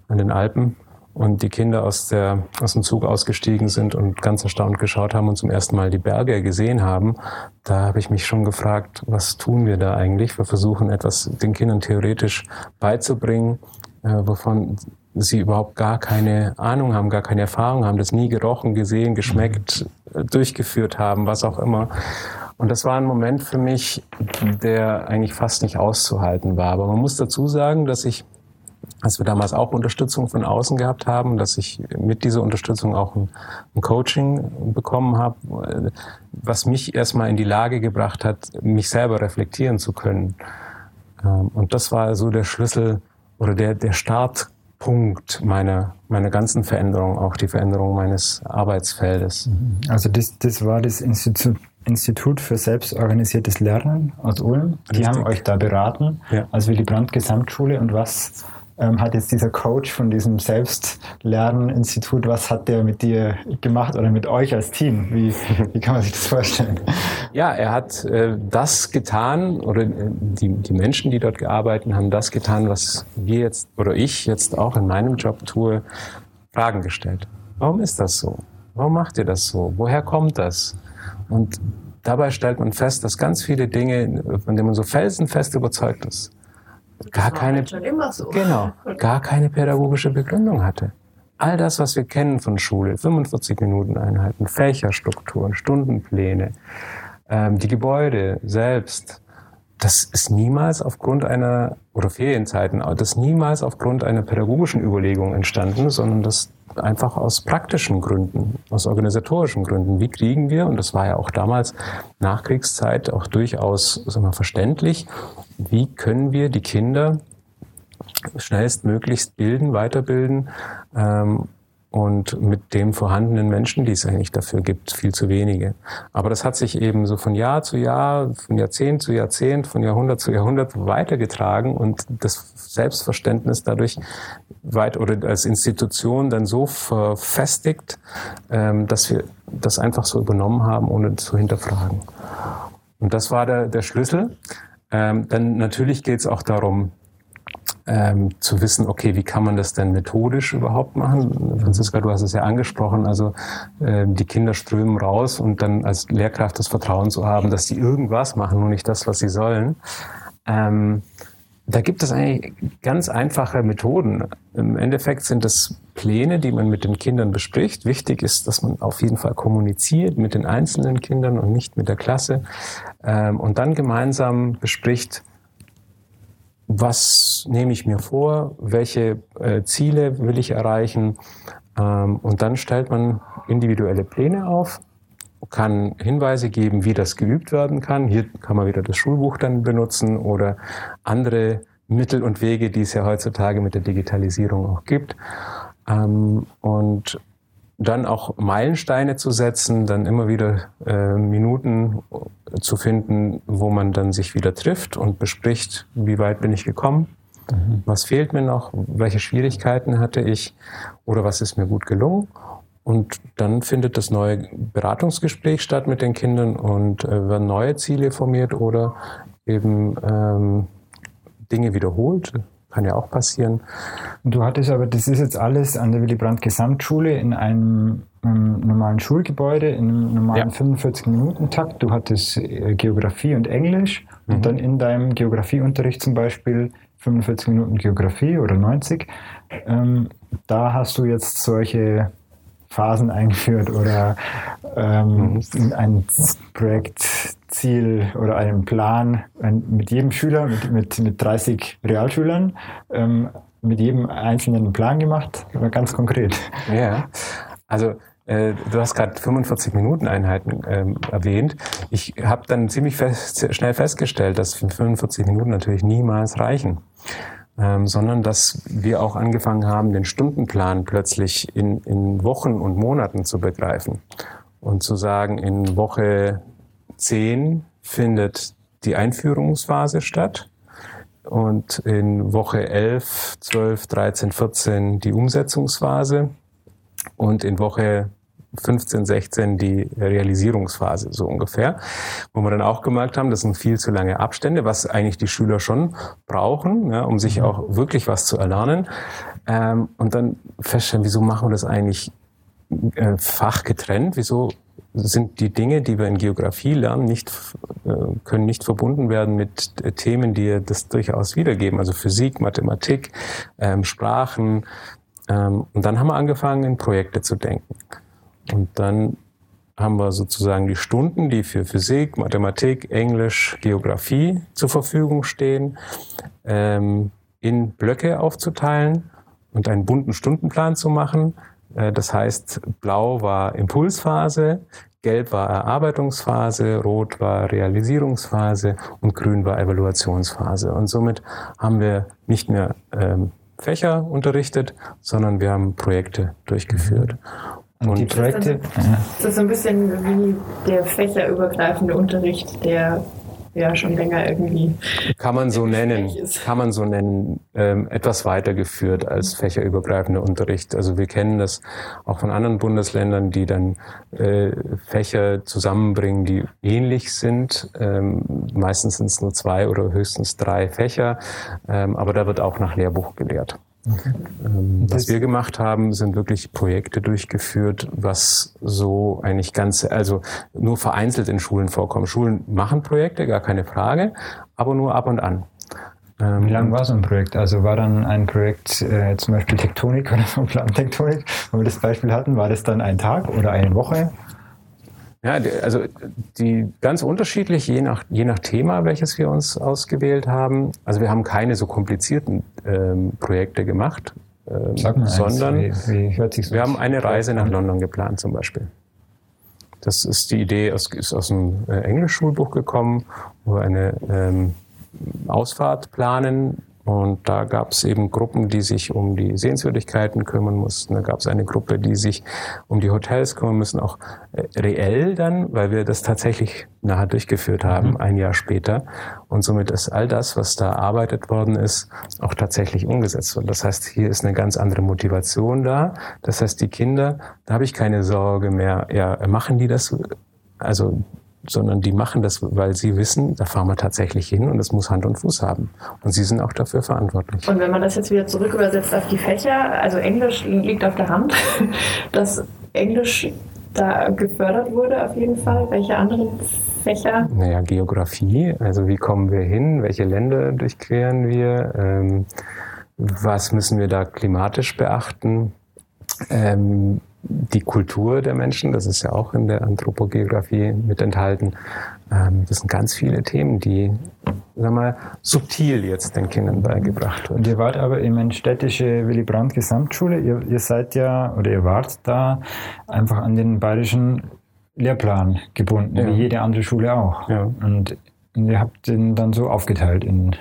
an den Alpen und die Kinder aus, der, aus dem Zug ausgestiegen sind und ganz erstaunt geschaut haben und zum ersten Mal die Berge gesehen haben, da habe ich mich schon gefragt, was tun wir da eigentlich? Wir versuchen etwas den Kindern theoretisch beizubringen, äh, wovon sie überhaupt gar keine Ahnung haben, gar keine Erfahrung haben, das nie gerochen, gesehen, geschmeckt, äh, durchgeführt haben, was auch immer. Und das war ein Moment für mich, der eigentlich fast nicht auszuhalten war. Aber man muss dazu sagen, dass ich, als wir damals auch Unterstützung von außen gehabt haben, dass ich mit dieser Unterstützung auch ein, ein Coaching bekommen habe, was mich erstmal in die Lage gebracht hat, mich selber reflektieren zu können. Ähm, und das war so der Schlüssel oder der, der Startpunkt meiner, meiner ganzen Veränderung, auch die Veränderung meines Arbeitsfeldes. Also das, das war das Institut Institut für selbstorganisiertes Lernen aus Ulm. Die Richtig. haben euch da beraten, ja. als Willy Brandt Gesamtschule. Und was ähm, hat jetzt dieser Coach von diesem Selbstlernen-Institut, was hat der mit dir gemacht oder mit euch als Team? Wie, wie kann man sich das vorstellen? Ja, er hat äh, das getan oder äh, die, die Menschen, die dort gearbeitet haben, das getan, was wir jetzt oder ich jetzt auch in meinem Job tue, Fragen gestellt. Warum ist das so? Warum macht ihr das so? Woher kommt das? Und dabei stellt man fest, dass ganz viele Dinge, von denen man so felsenfest überzeugt ist, gar keine, halt so. genau, gar keine pädagogische Begründung hatte. All das, was wir kennen von Schule, 45 Minuten Einheiten, Fächerstrukturen, Stundenpläne, ähm, die Gebäude selbst, das ist niemals aufgrund einer, oder Ferienzeiten, das ist niemals aufgrund einer pädagogischen Überlegung entstanden, sondern das einfach aus praktischen Gründen, aus organisatorischen Gründen. Wie kriegen wir, und das war ja auch damals Nachkriegszeit auch durchaus sagen wir, verständlich, wie können wir die Kinder schnellstmöglichst bilden, weiterbilden ähm, und mit dem vorhandenen Menschen, die es eigentlich dafür gibt, viel zu wenige. Aber das hat sich eben so von Jahr zu Jahr, von Jahrzehnt zu Jahrzehnt, von Jahrhundert zu Jahrhundert weitergetragen und das Selbstverständnis dadurch weit oder als Institution dann so verfestigt, ähm, dass wir das einfach so übernommen haben, ohne zu hinterfragen. Und das war der, der Schlüssel. Ähm, dann natürlich geht es auch darum, ähm, zu wissen, okay, wie kann man das denn methodisch überhaupt machen? Franziska, du hast es ja angesprochen, also äh, die Kinder strömen raus und dann als Lehrkraft das Vertrauen zu haben, dass die irgendwas machen, nur nicht das, was sie sollen. Ähm, da gibt es eigentlich ganz einfache Methoden. Im Endeffekt sind das Pläne, die man mit den Kindern bespricht. Wichtig ist, dass man auf jeden Fall kommuniziert mit den einzelnen Kindern und nicht mit der Klasse. Ähm, und dann gemeinsam bespricht, was nehme ich mir vor, welche äh, Ziele will ich erreichen. Ähm, und dann stellt man individuelle Pläne auf, kann Hinweise geben, wie das geübt werden kann. Hier kann man wieder das Schulbuch dann benutzen oder andere Mittel und Wege, die es ja heutzutage mit der Digitalisierung auch gibt. Ähm, und dann auch Meilensteine zu setzen, dann immer wieder äh, Minuten zu finden, wo man dann sich wieder trifft und bespricht, wie weit bin ich gekommen, mhm. was fehlt mir noch, welche Schwierigkeiten hatte ich oder was ist mir gut gelungen. Und dann findet das neue Beratungsgespräch statt mit den Kindern und äh, werden neue Ziele formiert oder eben ähm, Dinge wiederholt, kann ja auch passieren. Du hattest aber, das ist jetzt alles an der Willy Brandt Gesamtschule in einem, einem normalen Schulgebäude, in einem normalen ja. 45-Minuten-Takt. Du hattest äh, Geografie und Englisch mhm. und dann in deinem Geografieunterricht zum Beispiel 45 Minuten Geografie oder 90. Ähm, da hast du jetzt solche Phasen eingeführt oder ähm, mhm. ein Projektziel oder einen Plan mit jedem Schüler, mit, mit, mit 30 Realschülern, ähm, mit jedem einzelnen einen Plan gemacht, ganz konkret. Ja, also äh, Du hast gerade 45 Minuten Einheiten ähm, erwähnt. Ich habe dann ziemlich fest, schnell festgestellt, dass 45 Minuten natürlich niemals reichen ähm, sondern dass wir auch angefangen haben, den Stundenplan plötzlich in, in Wochen und Monaten zu begreifen und zu sagen, in Woche 10 findet die Einführungsphase statt und in Woche 11, 12, 13, 14 die Umsetzungsphase und in Woche 15, 16 die Realisierungsphase, so ungefähr. Wo wir dann auch gemerkt haben, das sind viel zu lange Abstände, was eigentlich die Schüler schon brauchen, ja, um sich mhm. auch wirklich was zu erlernen. Ähm, und dann feststellen, wieso machen wir das eigentlich äh, fachgetrennt? Wieso sind die Dinge, die wir in Geografie lernen, nicht, äh, können nicht verbunden werden mit äh, Themen, die das durchaus wiedergeben, also Physik, Mathematik, ähm, Sprachen. Ähm, und dann haben wir angefangen, in Projekte zu denken. Und dann haben wir sozusagen die Stunden, die für Physik, Mathematik, Englisch, Geografie zur Verfügung stehen, ähm, in Blöcke aufzuteilen und einen bunten Stundenplan zu machen. Äh, das heißt, blau war Impulsphase, gelb war Erarbeitungsphase, rot war Realisierungsphase und grün war Evaluationsphase. Und somit haben wir nicht mehr ähm, Fächer unterrichtet, sondern wir haben Projekte durchgeführt. Und, und die Projekte. Das ist so ein bisschen wie der fächerübergreifende Unterricht, der ja schon länger irgendwie. Kann man so nennen, kann man so nennen, ähm, etwas weitergeführt als fächerübergreifender Unterricht. Also wir kennen das auch von anderen Bundesländern, die dann äh, Fächer zusammenbringen, die ähnlich sind. Ähm, meistens sind es nur zwei oder höchstens drei Fächer, ähm, aber da wird auch nach Lehrbuch gelehrt. Okay. Ähm, was wir gemacht haben, sind wirklich Projekte durchgeführt, was so eigentlich ganz, also nur vereinzelt in Schulen vorkommen. Schulen machen Projekte, gar keine Frage, aber nur ab und an. Ähm, Wie lang war so ein Projekt? Also war dann ein Projekt äh, zum Beispiel Tektonik oder so Plantektonik, wo wir das Beispiel hatten, war das dann ein Tag oder eine Woche? Ja, also die ganz unterschiedlich, je nach, je nach Thema, welches wir uns ausgewählt haben. Also wir haben keine so komplizierten ähm, Projekte gemacht, ähm, sondern eins, wie, wie sich so wir haben eine Reise nach London geplant zum Beispiel. Das ist die Idee, aus, ist aus dem äh, Englischschulbuch gekommen, wo wir eine ähm, Ausfahrt planen Und da gab es eben Gruppen, die sich um die Sehenswürdigkeiten kümmern mussten. Da gab es eine Gruppe, die sich um die Hotels kümmern müssen, auch äh, reell dann, weil wir das tatsächlich nachher durchgeführt haben, mhm. ein Jahr später. Und somit ist all das, was da erarbeitet worden ist, auch tatsächlich umgesetzt worden. Das heißt, hier ist eine ganz andere Motivation da. Das heißt, die Kinder, da habe ich keine Sorge mehr, ja, machen die das? Also sondern die machen das, weil sie wissen, da fahren wir tatsächlich hin und es muss Hand und Fuß haben. Und sie sind auch dafür verantwortlich. Und wenn man das jetzt wieder zurück übersetzt auf die Fächer, also Englisch liegt auf der Hand, dass Englisch da gefördert wurde auf jeden Fall. Welche anderen Fächer? Naja, Geografie, also wie kommen wir hin, welche Länder durchqueren wir, ähm, was müssen wir da klimatisch beachten. Ähm, die Kultur der Menschen, das ist ja auch in der Anthropogeografie mit enthalten. Ähm, das sind ganz viele Themen, die sag mal, subtil jetzt den Kindern beigebracht werden. Und ihr wart aber eben eine städtische Willy Brandt Gesamtschule. Ihr, ihr seid ja oder ihr wart da einfach an den bayerischen Lehrplan gebunden, ja. wie jede andere Schule auch. Ja. Und ihr habt den dann so aufgeteilt in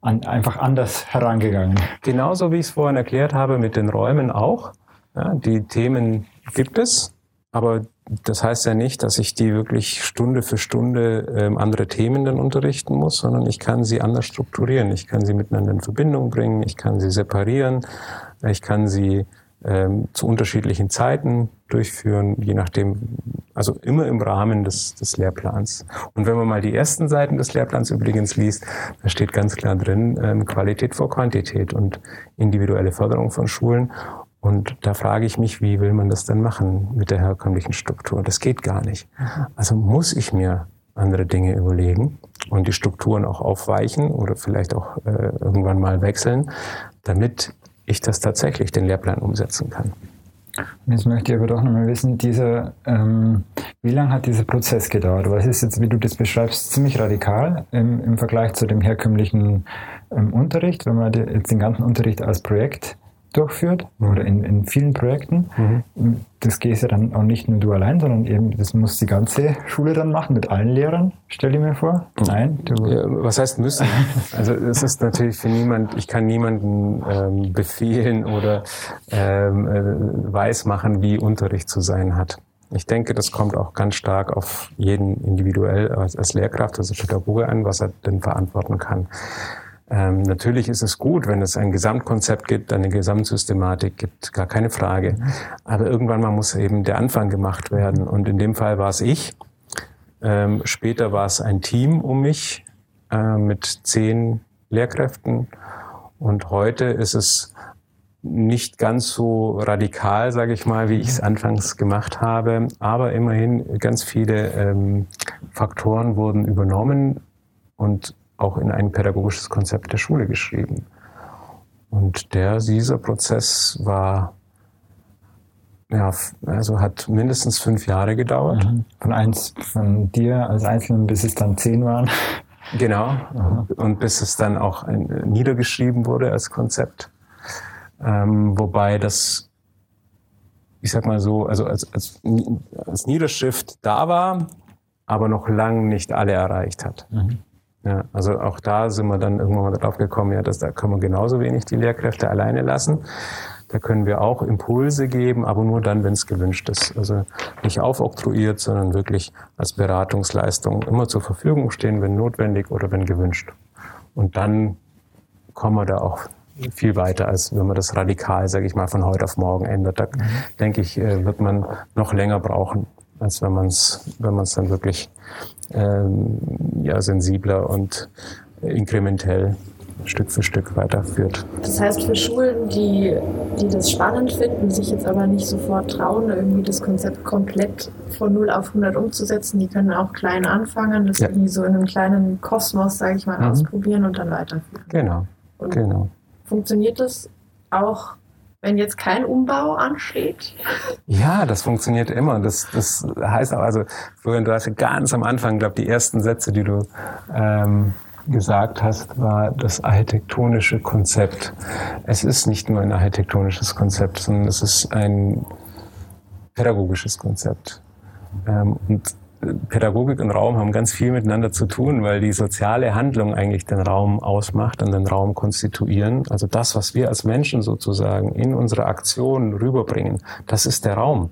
an, einfach anders herangegangen. Genauso wie ich es vorhin erklärt habe mit den Räumen auch. Ja, die Themen gibt es, aber das heißt ja nicht, dass ich die wirklich Stunde für Stunde ähm, andere Themen dann unterrichten muss, sondern ich kann sie anders strukturieren. Ich kann sie miteinander in Verbindung bringen, ich kann sie separieren, ich kann sie ähm, zu unterschiedlichen Zeiten durchführen, je nachdem, also immer im Rahmen des, des Lehrplans. Und wenn man mal die ersten Seiten des Lehrplans übrigens liest, da steht ganz klar drin, ähm, Qualität vor Quantität und individuelle Förderung von Schulen. Und da frage ich mich, wie will man das denn machen mit der herkömmlichen Struktur? Das geht gar nicht. Also muss ich mir andere Dinge überlegen und die Strukturen auch aufweichen oder vielleicht auch äh, irgendwann mal wechseln, damit ich das tatsächlich den Lehrplan umsetzen kann. Jetzt möchte ich aber doch nochmal wissen, dieser, ähm, wie lange hat dieser Prozess gedauert? Was ist jetzt, wie du das beschreibst, ziemlich radikal im, im Vergleich zu dem herkömmlichen ähm, Unterricht, wenn man jetzt den ganzen Unterricht als Projekt durchführt oder in, in vielen Projekten. Mhm. Das geht ja dann auch nicht nur du allein, sondern eben, das muss die ganze Schule dann machen mit allen Lehrern, stell dir mir vor. Nein. Du ja, was heißt müssen? also es ist natürlich für niemand, ich kann niemanden ähm, befehlen oder ähm, äh, weismachen, wie Unterricht zu sein hat. Ich denke, das kommt auch ganz stark auf jeden individuell als, als Lehrkraft, also Pädagoge an, was er denn verantworten kann. Ähm, natürlich ist es gut, wenn es ein Gesamtkonzept gibt, eine Gesamtsystematik gibt, gar keine Frage. Aber irgendwann mal muss eben der Anfang gemacht werden. Und in dem Fall war es ich. Ähm, später war es ein Team um mich äh, mit zehn Lehrkräften. Und heute ist es nicht ganz so radikal, sage ich mal, wie ich es anfangs gemacht habe. Aber immerhin ganz viele ähm, Faktoren wurden übernommen und auch in ein pädagogisches Konzept der Schule geschrieben. Und der, dieser Prozess war, ja, also hat mindestens fünf Jahre gedauert. Mhm. Von eins, von dir als Einzelnen bis es dann zehn waren. Genau. Und bis es dann auch ein, niedergeschrieben wurde als Konzept. Ähm, wobei das, ich sag mal so, also als, als, als Niederschrift da war, aber noch lang nicht alle erreicht hat. Mhm. Ja, also auch da sind wir dann irgendwann mal drauf gekommen, ja, dass da können wir genauso wenig die Lehrkräfte alleine lassen. Da können wir auch Impulse geben, aber nur dann, wenn es gewünscht ist. Also nicht aufoktroyiert, sondern wirklich als Beratungsleistung immer zur Verfügung stehen, wenn notwendig oder wenn gewünscht. Und dann kommen wir da auch viel weiter, als wenn man das radikal, sage ich mal, von heute auf morgen ändert. Da mhm. denke ich, äh, wird man noch länger brauchen, als wenn man es wenn man's dann wirklich ähm, ja, sensibler und inkrementell Stück für Stück weiterführt. Das heißt, für Schulen, die, die das spannend finden, sich jetzt aber nicht sofort trauen, irgendwie das Konzept komplett von 0 auf 100 umzusetzen, die können auch klein anfangen, das ja. irgendwie so in einem kleinen Kosmos, sage ich mal, mhm. ausprobieren und dann weiterführen. Genau, und genau. Funktioniert das auch wenn jetzt kein Umbau ansteht? Ja, das funktioniert immer. Das, das heißt auch, also, Florian, du hast ja ganz am Anfang, glaube die ersten Sätze, die du ähm, gesagt hast, war das architektonische Konzept. Es ist nicht nur ein architektonisches Konzept, sondern es ist ein pädagogisches Konzept. Ähm, und Pädagogik und Raum haben ganz viel miteinander zu tun, weil die soziale Handlung eigentlich den Raum ausmacht und den Raum konstituieren. Also das, was wir als Menschen sozusagen in unsere Aktion rüberbringen, das ist der Raum.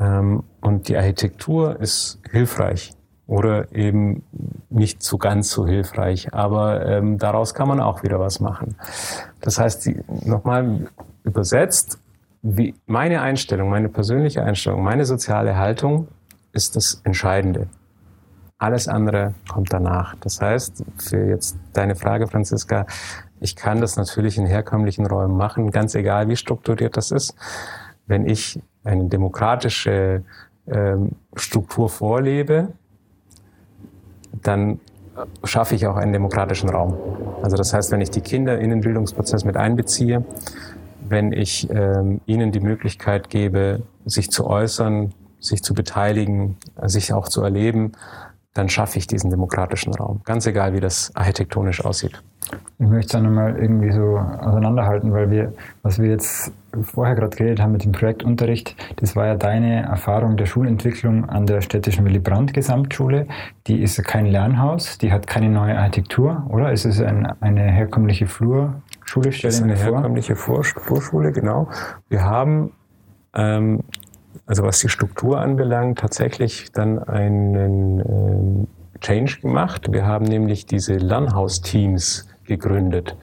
Ähm, und die Architektur ist hilfreich oder eben nicht so ganz so hilfreich. Aber ähm, daraus kann man auch wieder was machen. Das heißt, nochmal übersetzt, wie meine Einstellung, meine persönliche Einstellung, meine soziale Haltung ist das Entscheidende. Alles andere kommt danach. Das heißt, für jetzt deine Frage, Franziska, ich kann das natürlich in herkömmlichen Räumen machen, ganz egal wie strukturiert das ist. Wenn ich eine demokratische ähm, Struktur vorlebe, dann schaffe ich auch einen demokratischen Raum. Also das heißt, wenn ich die Kinder in den Bildungsprozess mit einbeziehe, wenn ich ähm, ihnen die Möglichkeit gebe, sich zu äußern, sich zu beteiligen, sich auch zu erleben, dann schaffe ich diesen demokratischen Raum. Ganz egal, wie das architektonisch aussieht. Ich möchte es nochmal irgendwie so auseinanderhalten, weil wir, was wir jetzt vorher gerade geredet haben mit dem Projektunterricht, das war ja deine Erfahrung der Schulentwicklung an der städtischen Willy Brandt Gesamtschule. Die ist kein Lernhaus, die hat keine neue Architektur, oder? Es ist ein, eine herkömmliche Flurschule, stellen wir vor. Eine herkömmliche Flurschule, genau. Wir haben ähm, also was die Struktur anbelangt, tatsächlich dann einen ähm, Change gemacht. Wir haben nämlich diese Lernhausteams gegründet.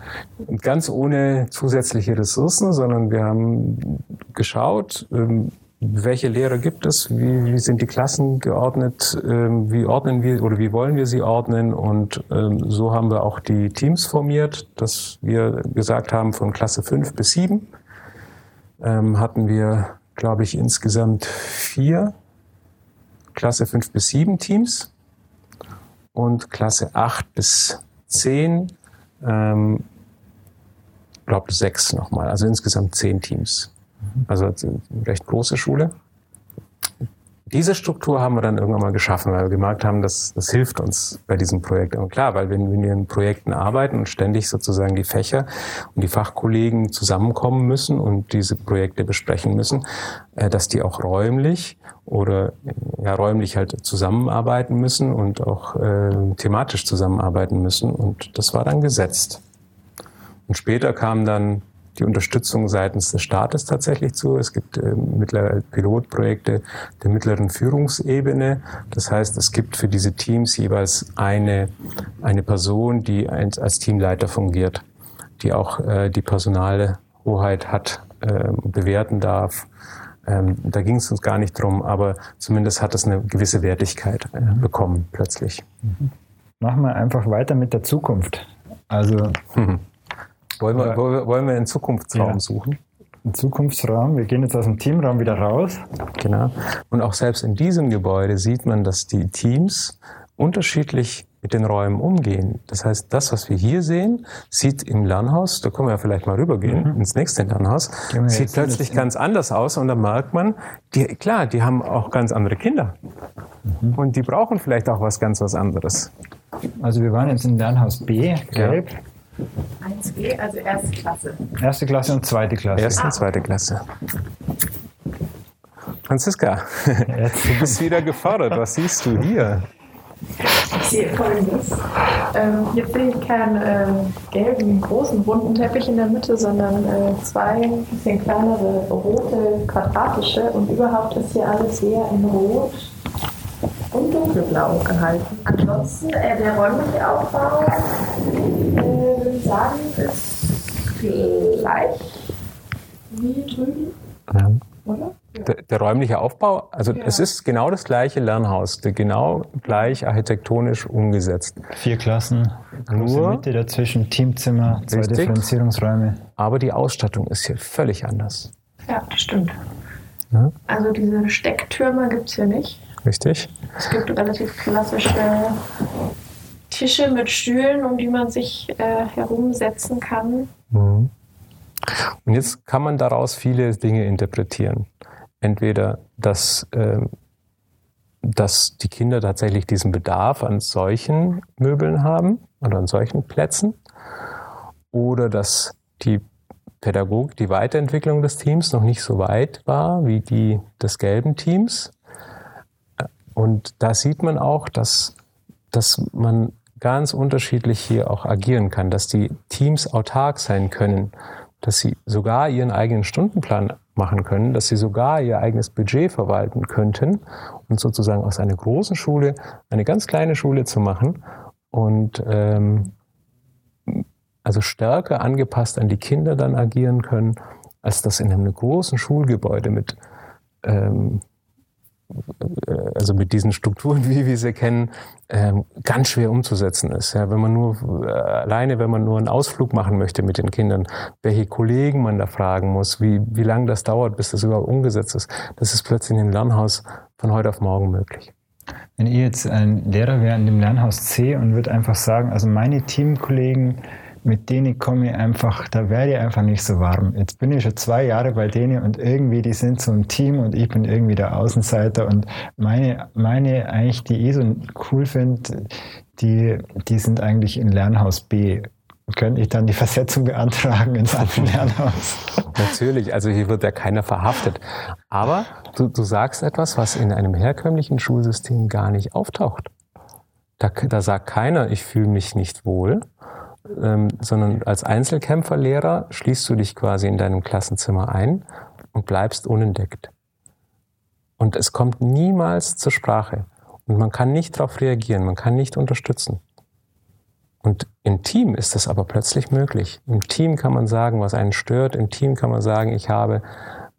Ganz ohne zusätzliche Ressourcen, sondern wir haben geschaut, ähm, welche Lehrer gibt es, wie, wie sind die Klassen geordnet, ähm, wie ordnen wir oder wie wollen wir sie ordnen und ähm, so haben wir auch die Teams formiert, dass wir gesagt haben, von Klasse 5 bis 7 hatten wir glaube ich, insgesamt vier. Klasse 5 bis 7 Teams und Klasse 8 bis 10, ähm, glaube sechs nochmal, also insgesamt zehn Teams. Also eine recht große Schule diese Struktur haben wir dann irgendwann mal geschaffen, weil wir gemerkt haben, dass das hilft uns bei diesem Projekt. Und klar, weil wenn, wir in Projekten arbeiten und ständig sozusagen die Fächer und die Fachkollegen zusammenkommen müssen und diese Projekte besprechen müssen, äh, dass die auch räumlich oder ja räumlich halt zusammenarbeiten müssen und auch äh, thematisch zusammenarbeiten müssen. Und das war dann gesetzt. Und später kam dann die Unterstützung seitens des Staates tatsächlich zu. Es gibt äh, mittlerweile Pilotprojekte der mittleren Führungsebene. Das heißt, es gibt für diese Teams jeweils eine, eine Person, die als Teamleiter fungiert, die auch äh, die Personalhoheit hat, äh, bewerten darf. Ähm, da ging es uns gar nicht drum, aber zumindest hat es eine gewisse Wertigkeit äh, bekommen plötzlich. Mhm. Machen wir einfach weiter mit der Zukunft. Also mhm. Wollen wir, wollen wir einen Zukunftsraum ja. suchen? Ein Zukunftsraum. Wir gehen jetzt aus dem Teamraum wieder raus. Genau. Und auch selbst in diesem Gebäude sieht man, dass die Teams unterschiedlich mit den Räumen umgehen. Das heißt, das, was wir hier sehen, sieht im Lernhaus, da können wir ja vielleicht mal rübergehen, mhm. ins nächste Lernhaus, sieht plötzlich ganz anders aus und da merkt man, die, klar, die haben auch ganz andere Kinder. Mhm. Und die brauchen vielleicht auch was ganz was anderes. Also wir waren jetzt in Lernhaus B, gelb. Ja. 1G, also erste Klasse. Erste Klasse und zweite Klasse. Erste und zweite Klasse. Franziska, du bist wieder gefordert. Was siehst du hier? Ich sehe folgendes. Ähm, hier sehe ich keinen äh, gelben, großen, runden Teppich in der Mitte, sondern äh, zwei bisschen kleinere, rote, quadratische und überhaupt ist hier alles sehr in Rot und dunkelblau gehalten. Ansonsten äh, der räumliche Aufbau, sagen, ist gleich wie drüben. Ja. Oder? Der, der, räumliche Aufbau, also ja. es ist genau das gleiche Lernhaus, genau gleich architektonisch umgesetzt. Vier Klassen, nur Mitte dazwischen, Teamzimmer, zwei richtig, Differenzierungsräume. Aber die Ausstattung ist hier völlig anders. Ja, das stimmt. Ja? Also diese Stecktürme gibt es hier nicht. Richtig. Es gibt relativ klassische Tische mit Stühlen, um die man sich äh, herumsetzen kann. Mhm. Und jetzt kann man daraus viele Dinge interpretieren. Entweder, dass, äh, dass die Kinder tatsächlich diesen Bedarf an solchen Möbeln haben oder an solchen Plätzen, oder dass die Pädagogik, die Weiterentwicklung des Teams noch nicht so weit war wie die des gelben Teams und da sieht man auch, dass, dass man ganz unterschiedlich hier auch agieren kann, dass die Teams autark sein können, dass sie sogar ihren eigenen Stundenplan machen können, dass sie sogar ihr eigenes Budget verwalten könnten und sozusagen aus einer großen Schule eine ganz kleine Schule zu machen und ähm, also stärker angepasst an die Kinder dann agieren können, als das in einem großen Schulgebäude mit ähm, äh, also mit diesen Strukturen, wie wir sie kennen, ähm, ganz schwer umzusetzen ist. Ja, wenn man nur äh, alleine, wenn man nur einen Ausflug machen möchte mit den Kindern, welche Kollegen man da fragen muss, wie, wie lange das dauert, bis das überhaupt umgesetzt ist, das ist plötzlich in dem Lernhaus von heute auf morgen möglich. Wenn ihr jetzt ein Lehrer wäre in dem Lernhaus C und würde einfach sagen, also meine Teamkollegen mit denen komme ich einfach, da werde ich einfach nicht so warm. Jetzt bin ich schon zwei Jahre bei denen und irgendwie, die sind so ein Team und ich bin irgendwie der Außenseiter und meine, meine eigentlich, die ich so cool finde, die, die sind eigentlich in Lernhaus B. Könnte ich dann die Versetzung beantragen ins andere Lernhaus? Natürlich, also hier wird ja keiner verhaftet. Aber du, du sagst etwas, was in einem herkömmlichen Schulsystem gar nicht auftaucht. Da, da sagt keiner, ich fühle mich nicht wohl, ähm, sondern als Einzelkämpferlehrer schließt du dich quasi in deinem Klassenzimmer ein und bleibst unentdeckt. Und es kommt niemals zur Sprache. Und man kann nicht darauf reagieren, man kann nicht unterstützen. Und im Team ist das aber plötzlich möglich. Im Team kann man sagen, was einen stört. Im Team kann man sagen, ich habe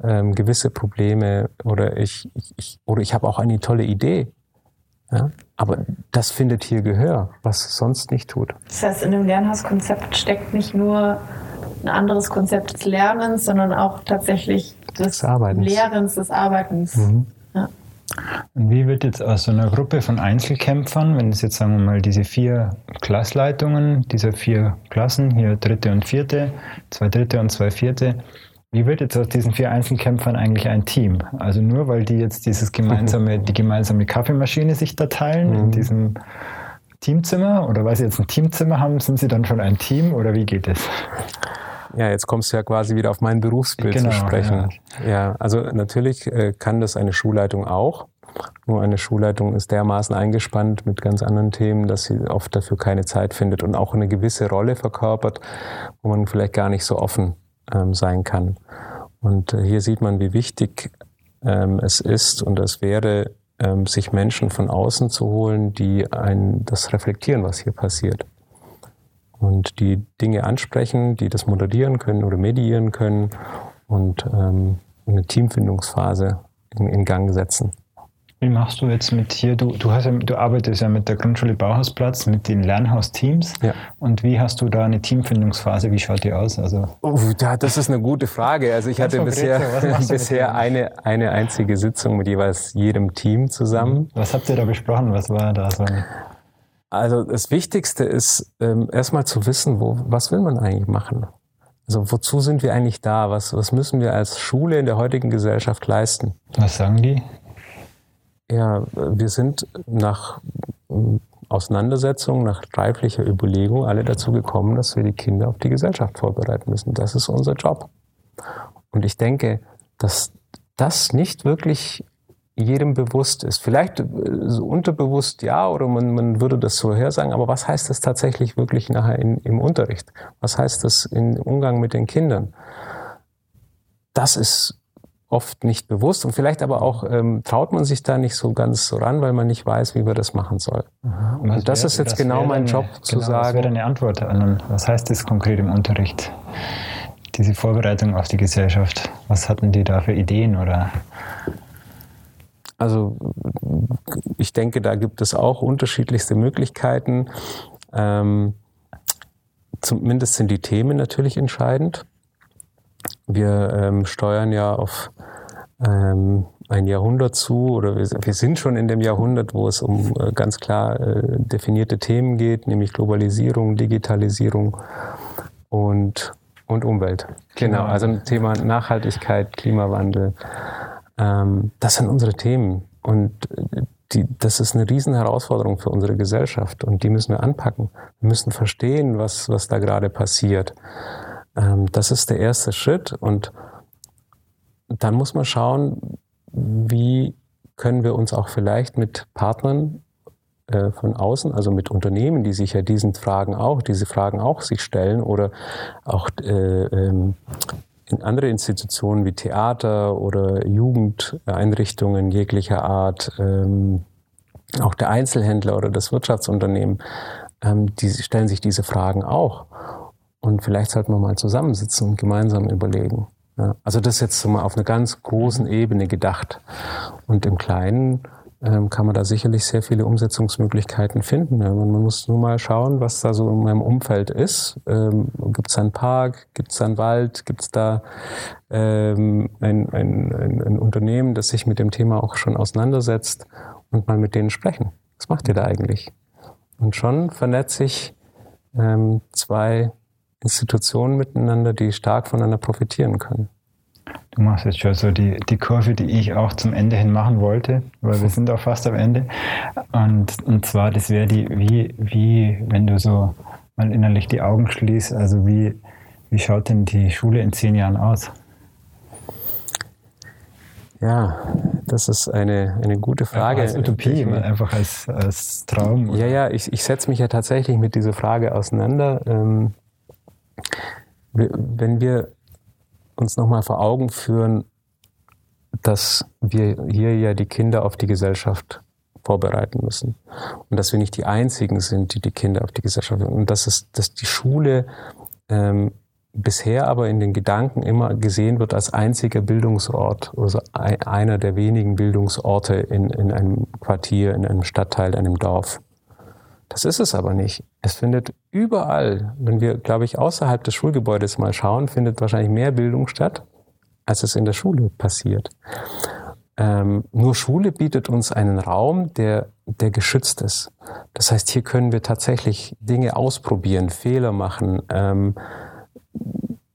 ähm, gewisse Probleme oder ich, ich, oder ich habe auch eine tolle Idee. Ja? Aber das findet hier Gehör, was es sonst nicht tut. Das heißt, in dem Lernhauskonzept steckt nicht nur ein anderes Konzept des Lernens, sondern auch tatsächlich des, des Lehrens, des Arbeitens. Mhm. Ja. Und wie wird jetzt aus so einer Gruppe von Einzelkämpfern, wenn es jetzt sagen wir mal diese vier Klassleitungen, diese vier Klassen, hier dritte und vierte, zwei dritte und zwei vierte, wie wird jetzt aus diesen vier Einzelkämpfern eigentlich ein Team? Also nur weil die jetzt dieses gemeinsame, die gemeinsame Kaffeemaschine sich da teilen mhm. in diesem Teamzimmer oder weil sie jetzt ein Teamzimmer haben, sind sie dann schon ein Team oder wie geht es? Ja, jetzt kommst du ja quasi wieder auf mein Berufsbild genau, zu sprechen. Ja. ja, also natürlich äh, kann das eine Schulleitung auch. Nur eine Schulleitung ist dermaßen eingespannt mit ganz anderen Themen, dass sie oft dafür keine Zeit findet und auch eine gewisse Rolle verkörpert, wo man vielleicht gar nicht so offen ähm, sein kann. Und äh, hier sieht man, wie wichtig ähm, es ist und es wäre, ähm, sich Menschen von außen zu holen, die ein, das reflektieren, was hier passiert. Und die Dinge ansprechen, die das moderieren können oder mediieren können und ähm, eine Teamfindungsphase in, in Gang setzen. Wie machst du jetzt mit hier, du, du, hast ja, du arbeitest ja mit der Grundschule Bauhausplatz, mit den Lernhausteams. Ja. Und wie hast du da eine Teamfindungsphase? Wie schaut die aus? Also oh, das ist eine gute Frage. Also ich hatte bisher, bisher eine, eine einzige Sitzung mit jeweils jedem Team zusammen. Was habt ihr da besprochen? Was war da so? Also das Wichtigste ist ähm, erstmal zu wissen, wo, was will man eigentlich machen? Also wozu sind wir eigentlich da? Was, was müssen wir als Schule in der heutigen Gesellschaft leisten? Was sagen die? Ja, wir sind nach ähm, Auseinandersetzung, nach reiflicher Überlegung alle dazu gekommen, dass wir die Kinder auf die Gesellschaft vorbereiten müssen. Das ist unser Job. Und ich denke, dass das nicht wirklich jedem bewusst ist. Vielleicht äh, so unterbewusst ja, oder man, man würde das so sagen, aber was heißt das tatsächlich wirklich nachher in, im Unterricht? Was heißt das im Umgang mit den Kindern? Das ist oft nicht bewusst und vielleicht aber auch ähm, traut man sich da nicht so ganz so ran, weil man nicht weiß, wie man das machen soll. Und, und das wär, ist jetzt das genau mein Job eine, zu genau, sagen. Was wäre deine Antwort an, was heißt das konkret im Unterricht? Diese Vorbereitung auf die Gesellschaft. Was hatten die da für Ideen oder? Also ich denke, da gibt es auch unterschiedlichste Möglichkeiten. Ähm, zumindest sind die Themen natürlich entscheidend. Wir ähm, steuern ja auf ähm, ein Jahrhundert zu oder wir, wir, sind schon in dem Jahrhundert, wo es um äh, ganz klar äh, definierte Themen geht, nämlich Globalisierung, Digitalisierung und, und Umwelt. Genau, also ein Thema Nachhaltigkeit, Klimawandel. Ähm, das sind unsere Themen und äh, die, das ist eine riesen Herausforderung für unsere Gesellschaft und die müssen wir anpacken. Wir müssen verstehen, was, was da gerade passiert. Ähm, das ist der erste Schritt und dann muss man schauen, wie können wir uns auch vielleicht mit Partnern äh, von außen, also mit Unternehmen, die sich ja diesen Fragen auch, diese Fragen auch sich stellen oder auch äh, ähm, in andere Institutionen wie Theater oder Jugendeinrichtungen jeglicher Art, ähm, auch der Einzelhändler oder das Wirtschaftsunternehmen, ähm, die stellen sich diese Fragen auch. Und vielleicht sollten wir mal zusammensitzen und gemeinsam überlegen. Ja, also das ist jetzt mal auf einer ganz großen Ebene gedacht. Und im Kleinen ähm, kann man da sicherlich sehr viele Umsetzungsmöglichkeiten finden. Ja, man, muss nur mal schauen, was da so in meinem Umfeld ist. Ähm, gibt es einen Park? Gibt es einen Wald? Gibt es da ähm, ein, ein, ein, ein Unternehmen, das sich mit dem Thema auch schon auseinandersetzt und mal mit denen sprechen? Was macht ihr da eigentlich? Und schon vernetze ich ähm, zwei Institutionen miteinander, die stark voneinander profitieren können. Du machst jetzt schon so die, die Kurve, die ich auch zum Ende hin machen wollte, weil wir sind auch fast am Ende. Und, und zwar, das wäre die, wie, wie, wenn du so mal innerlich die Augen schließt, also wie, wie schaut denn die Schule in zehn Jahren aus? Ja, das ist eine, eine gute Frage. Als Utopie, ich, einfach als, als Traum. Oder? Ja, ja, ich, ich setze mich ja tatsächlich mit dieser Frage auseinander. Ähm, wenn wir uns nochmal vor Augen führen, dass wir hier ja die Kinder auf die Gesellschaft vorbereiten müssen. Und dass wir nicht die Einzigen sind, die die Kinder auf die Gesellschaft und dass es, dass die Schule ähm, bisher aber in den Gedanken immer gesehen wird als einziger Bildungsort, also einer der wenigen Bildungsorte in, in einem Quartier, in einem Stadtteil, einem Dorf. Das ist es aber nicht. Es findet überall, wenn wir, glaube ich, außerhalb des Schulgebäudes mal schauen, findet wahrscheinlich mehr Bildung statt, als es in der Schule passiert. Ähm, nur Schule bietet uns einen Raum, der, der geschützt ist. Das heißt, hier können wir tatsächlich Dinge ausprobieren, Fehler machen, ähm,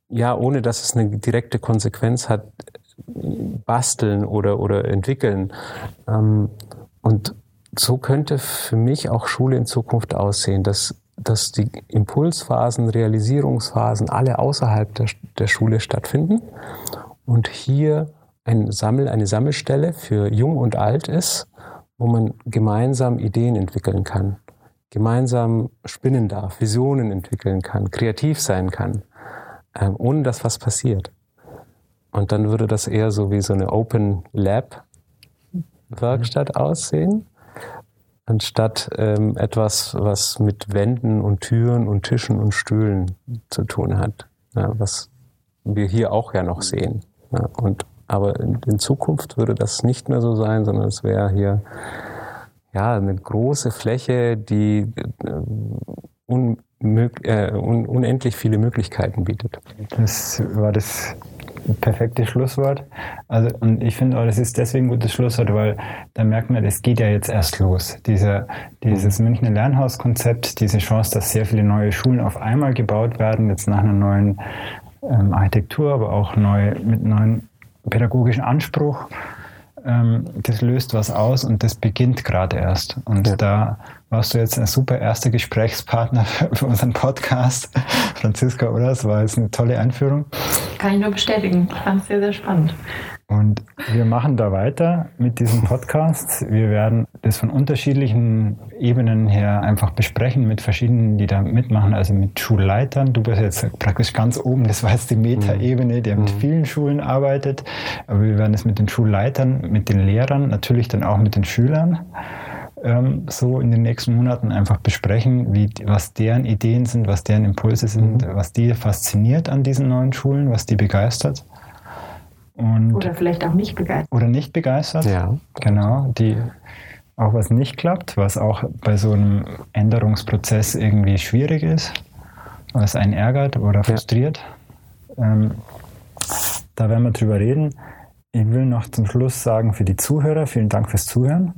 ja, ohne dass es eine direkte Konsequenz hat, basteln oder, oder entwickeln. Ähm, und so könnte für mich auch Schule in Zukunft aussehen, dass, dass die Impulsphasen, Realisierungsphasen alle außerhalb der, der Schule stattfinden und hier ein Sammel, eine Sammelstelle für Jung und Alt ist, wo man gemeinsam Ideen entwickeln kann, gemeinsam spinnen darf, Visionen entwickeln kann, kreativ sein kann, ähm, ohne dass was passiert. Und dann würde das eher so wie so eine Open Lab Werkstatt aussehen anstatt ähm, etwas, was mit Wänden und Türen und Tischen und Stühlen zu tun hat, ja, was wir hier auch ja noch sehen. Ja, und aber in, in, Zukunft würde das nicht mehr so sein, sondern es wäre hier ja eine große Fläche, die äh, unmög, äh, un, unendlich viele Möglichkeiten bietet. Das war das perfektes Schlusswort. Also, und ich finde auch, das ist deswegen ein gutes Schlusswort, weil da merkt man, es geht ja jetzt erst los. Diese, dieses. Münchner Lernhauskonzept, diese Chance, dass sehr viele neue Schulen auf einmal gebaut werden, jetzt nach einer neuen ähm, Architektur, aber auch neu, mit neuen pädagogischen Anspruch ähm, das löst was aus und das beginnt gerade erst. Und ja. da warst du jetzt ein super erster Gesprächspartner für unseren Podcast, Franziska, oder? Das war jetzt eine tolle Einführung. Kann ich nur bestätigen. Ich fand es sehr, sehr spannend. Und wir machen da weiter mit diesem Podcast. Wir werden das von unterschiedlichen Ebenen her einfach besprechen mit verschiedenen, die da mitmachen, also mit Schulleitern. Du bist jetzt praktisch ganz oben, das war jetzt die Meta-Ebene, der mit mhm. vielen Schulen arbeitet. Aber wir werden es mit den Schulleitern, mit den Lehrern, natürlich dann auch mit den Schülern ähm, so in den nächsten Monaten einfach besprechen, wie, was deren Ideen sind, was deren Impulse sind, mhm. was die fasziniert an diesen neuen Schulen, was die begeistert. Und oder vielleicht auch nicht begeistert. Oder nicht begeistert. Ja. Genau. Die, auch was nicht klappt, was auch bei so einem Änderungsprozess irgendwie schwierig ist, was einen ärgert oder frustriert. Ja. Ähm, da werden wir drüber reden. Ich will noch zum Schluss sagen für die Zuhörer, vielen Dank fürs Zuhören.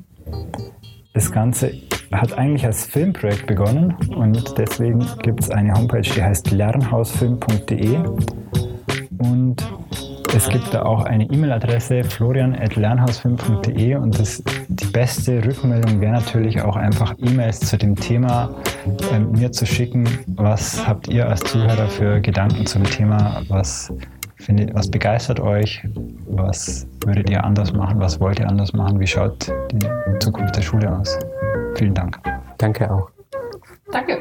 Das Ganze hat eigentlich als Filmprojekt begonnen und deswegen gibt es eine Homepage, die heißt lernhausfilm.de und es gibt da auch eine E-Mail-Adresse florian.lernhausfilm.de und das, die beste Rückmeldung wäre natürlich auch einfach E-Mails zu dem Thema äh, mir zu schicken. Was habt ihr als Zuhörer für Gedanken zum Thema? Was findet, was begeistert euch? Was würdet ihr anders machen? Was wollt ihr anders machen? Wie schaut die Zukunft der Schule aus? Vielen Dank. Danke auch. Danke.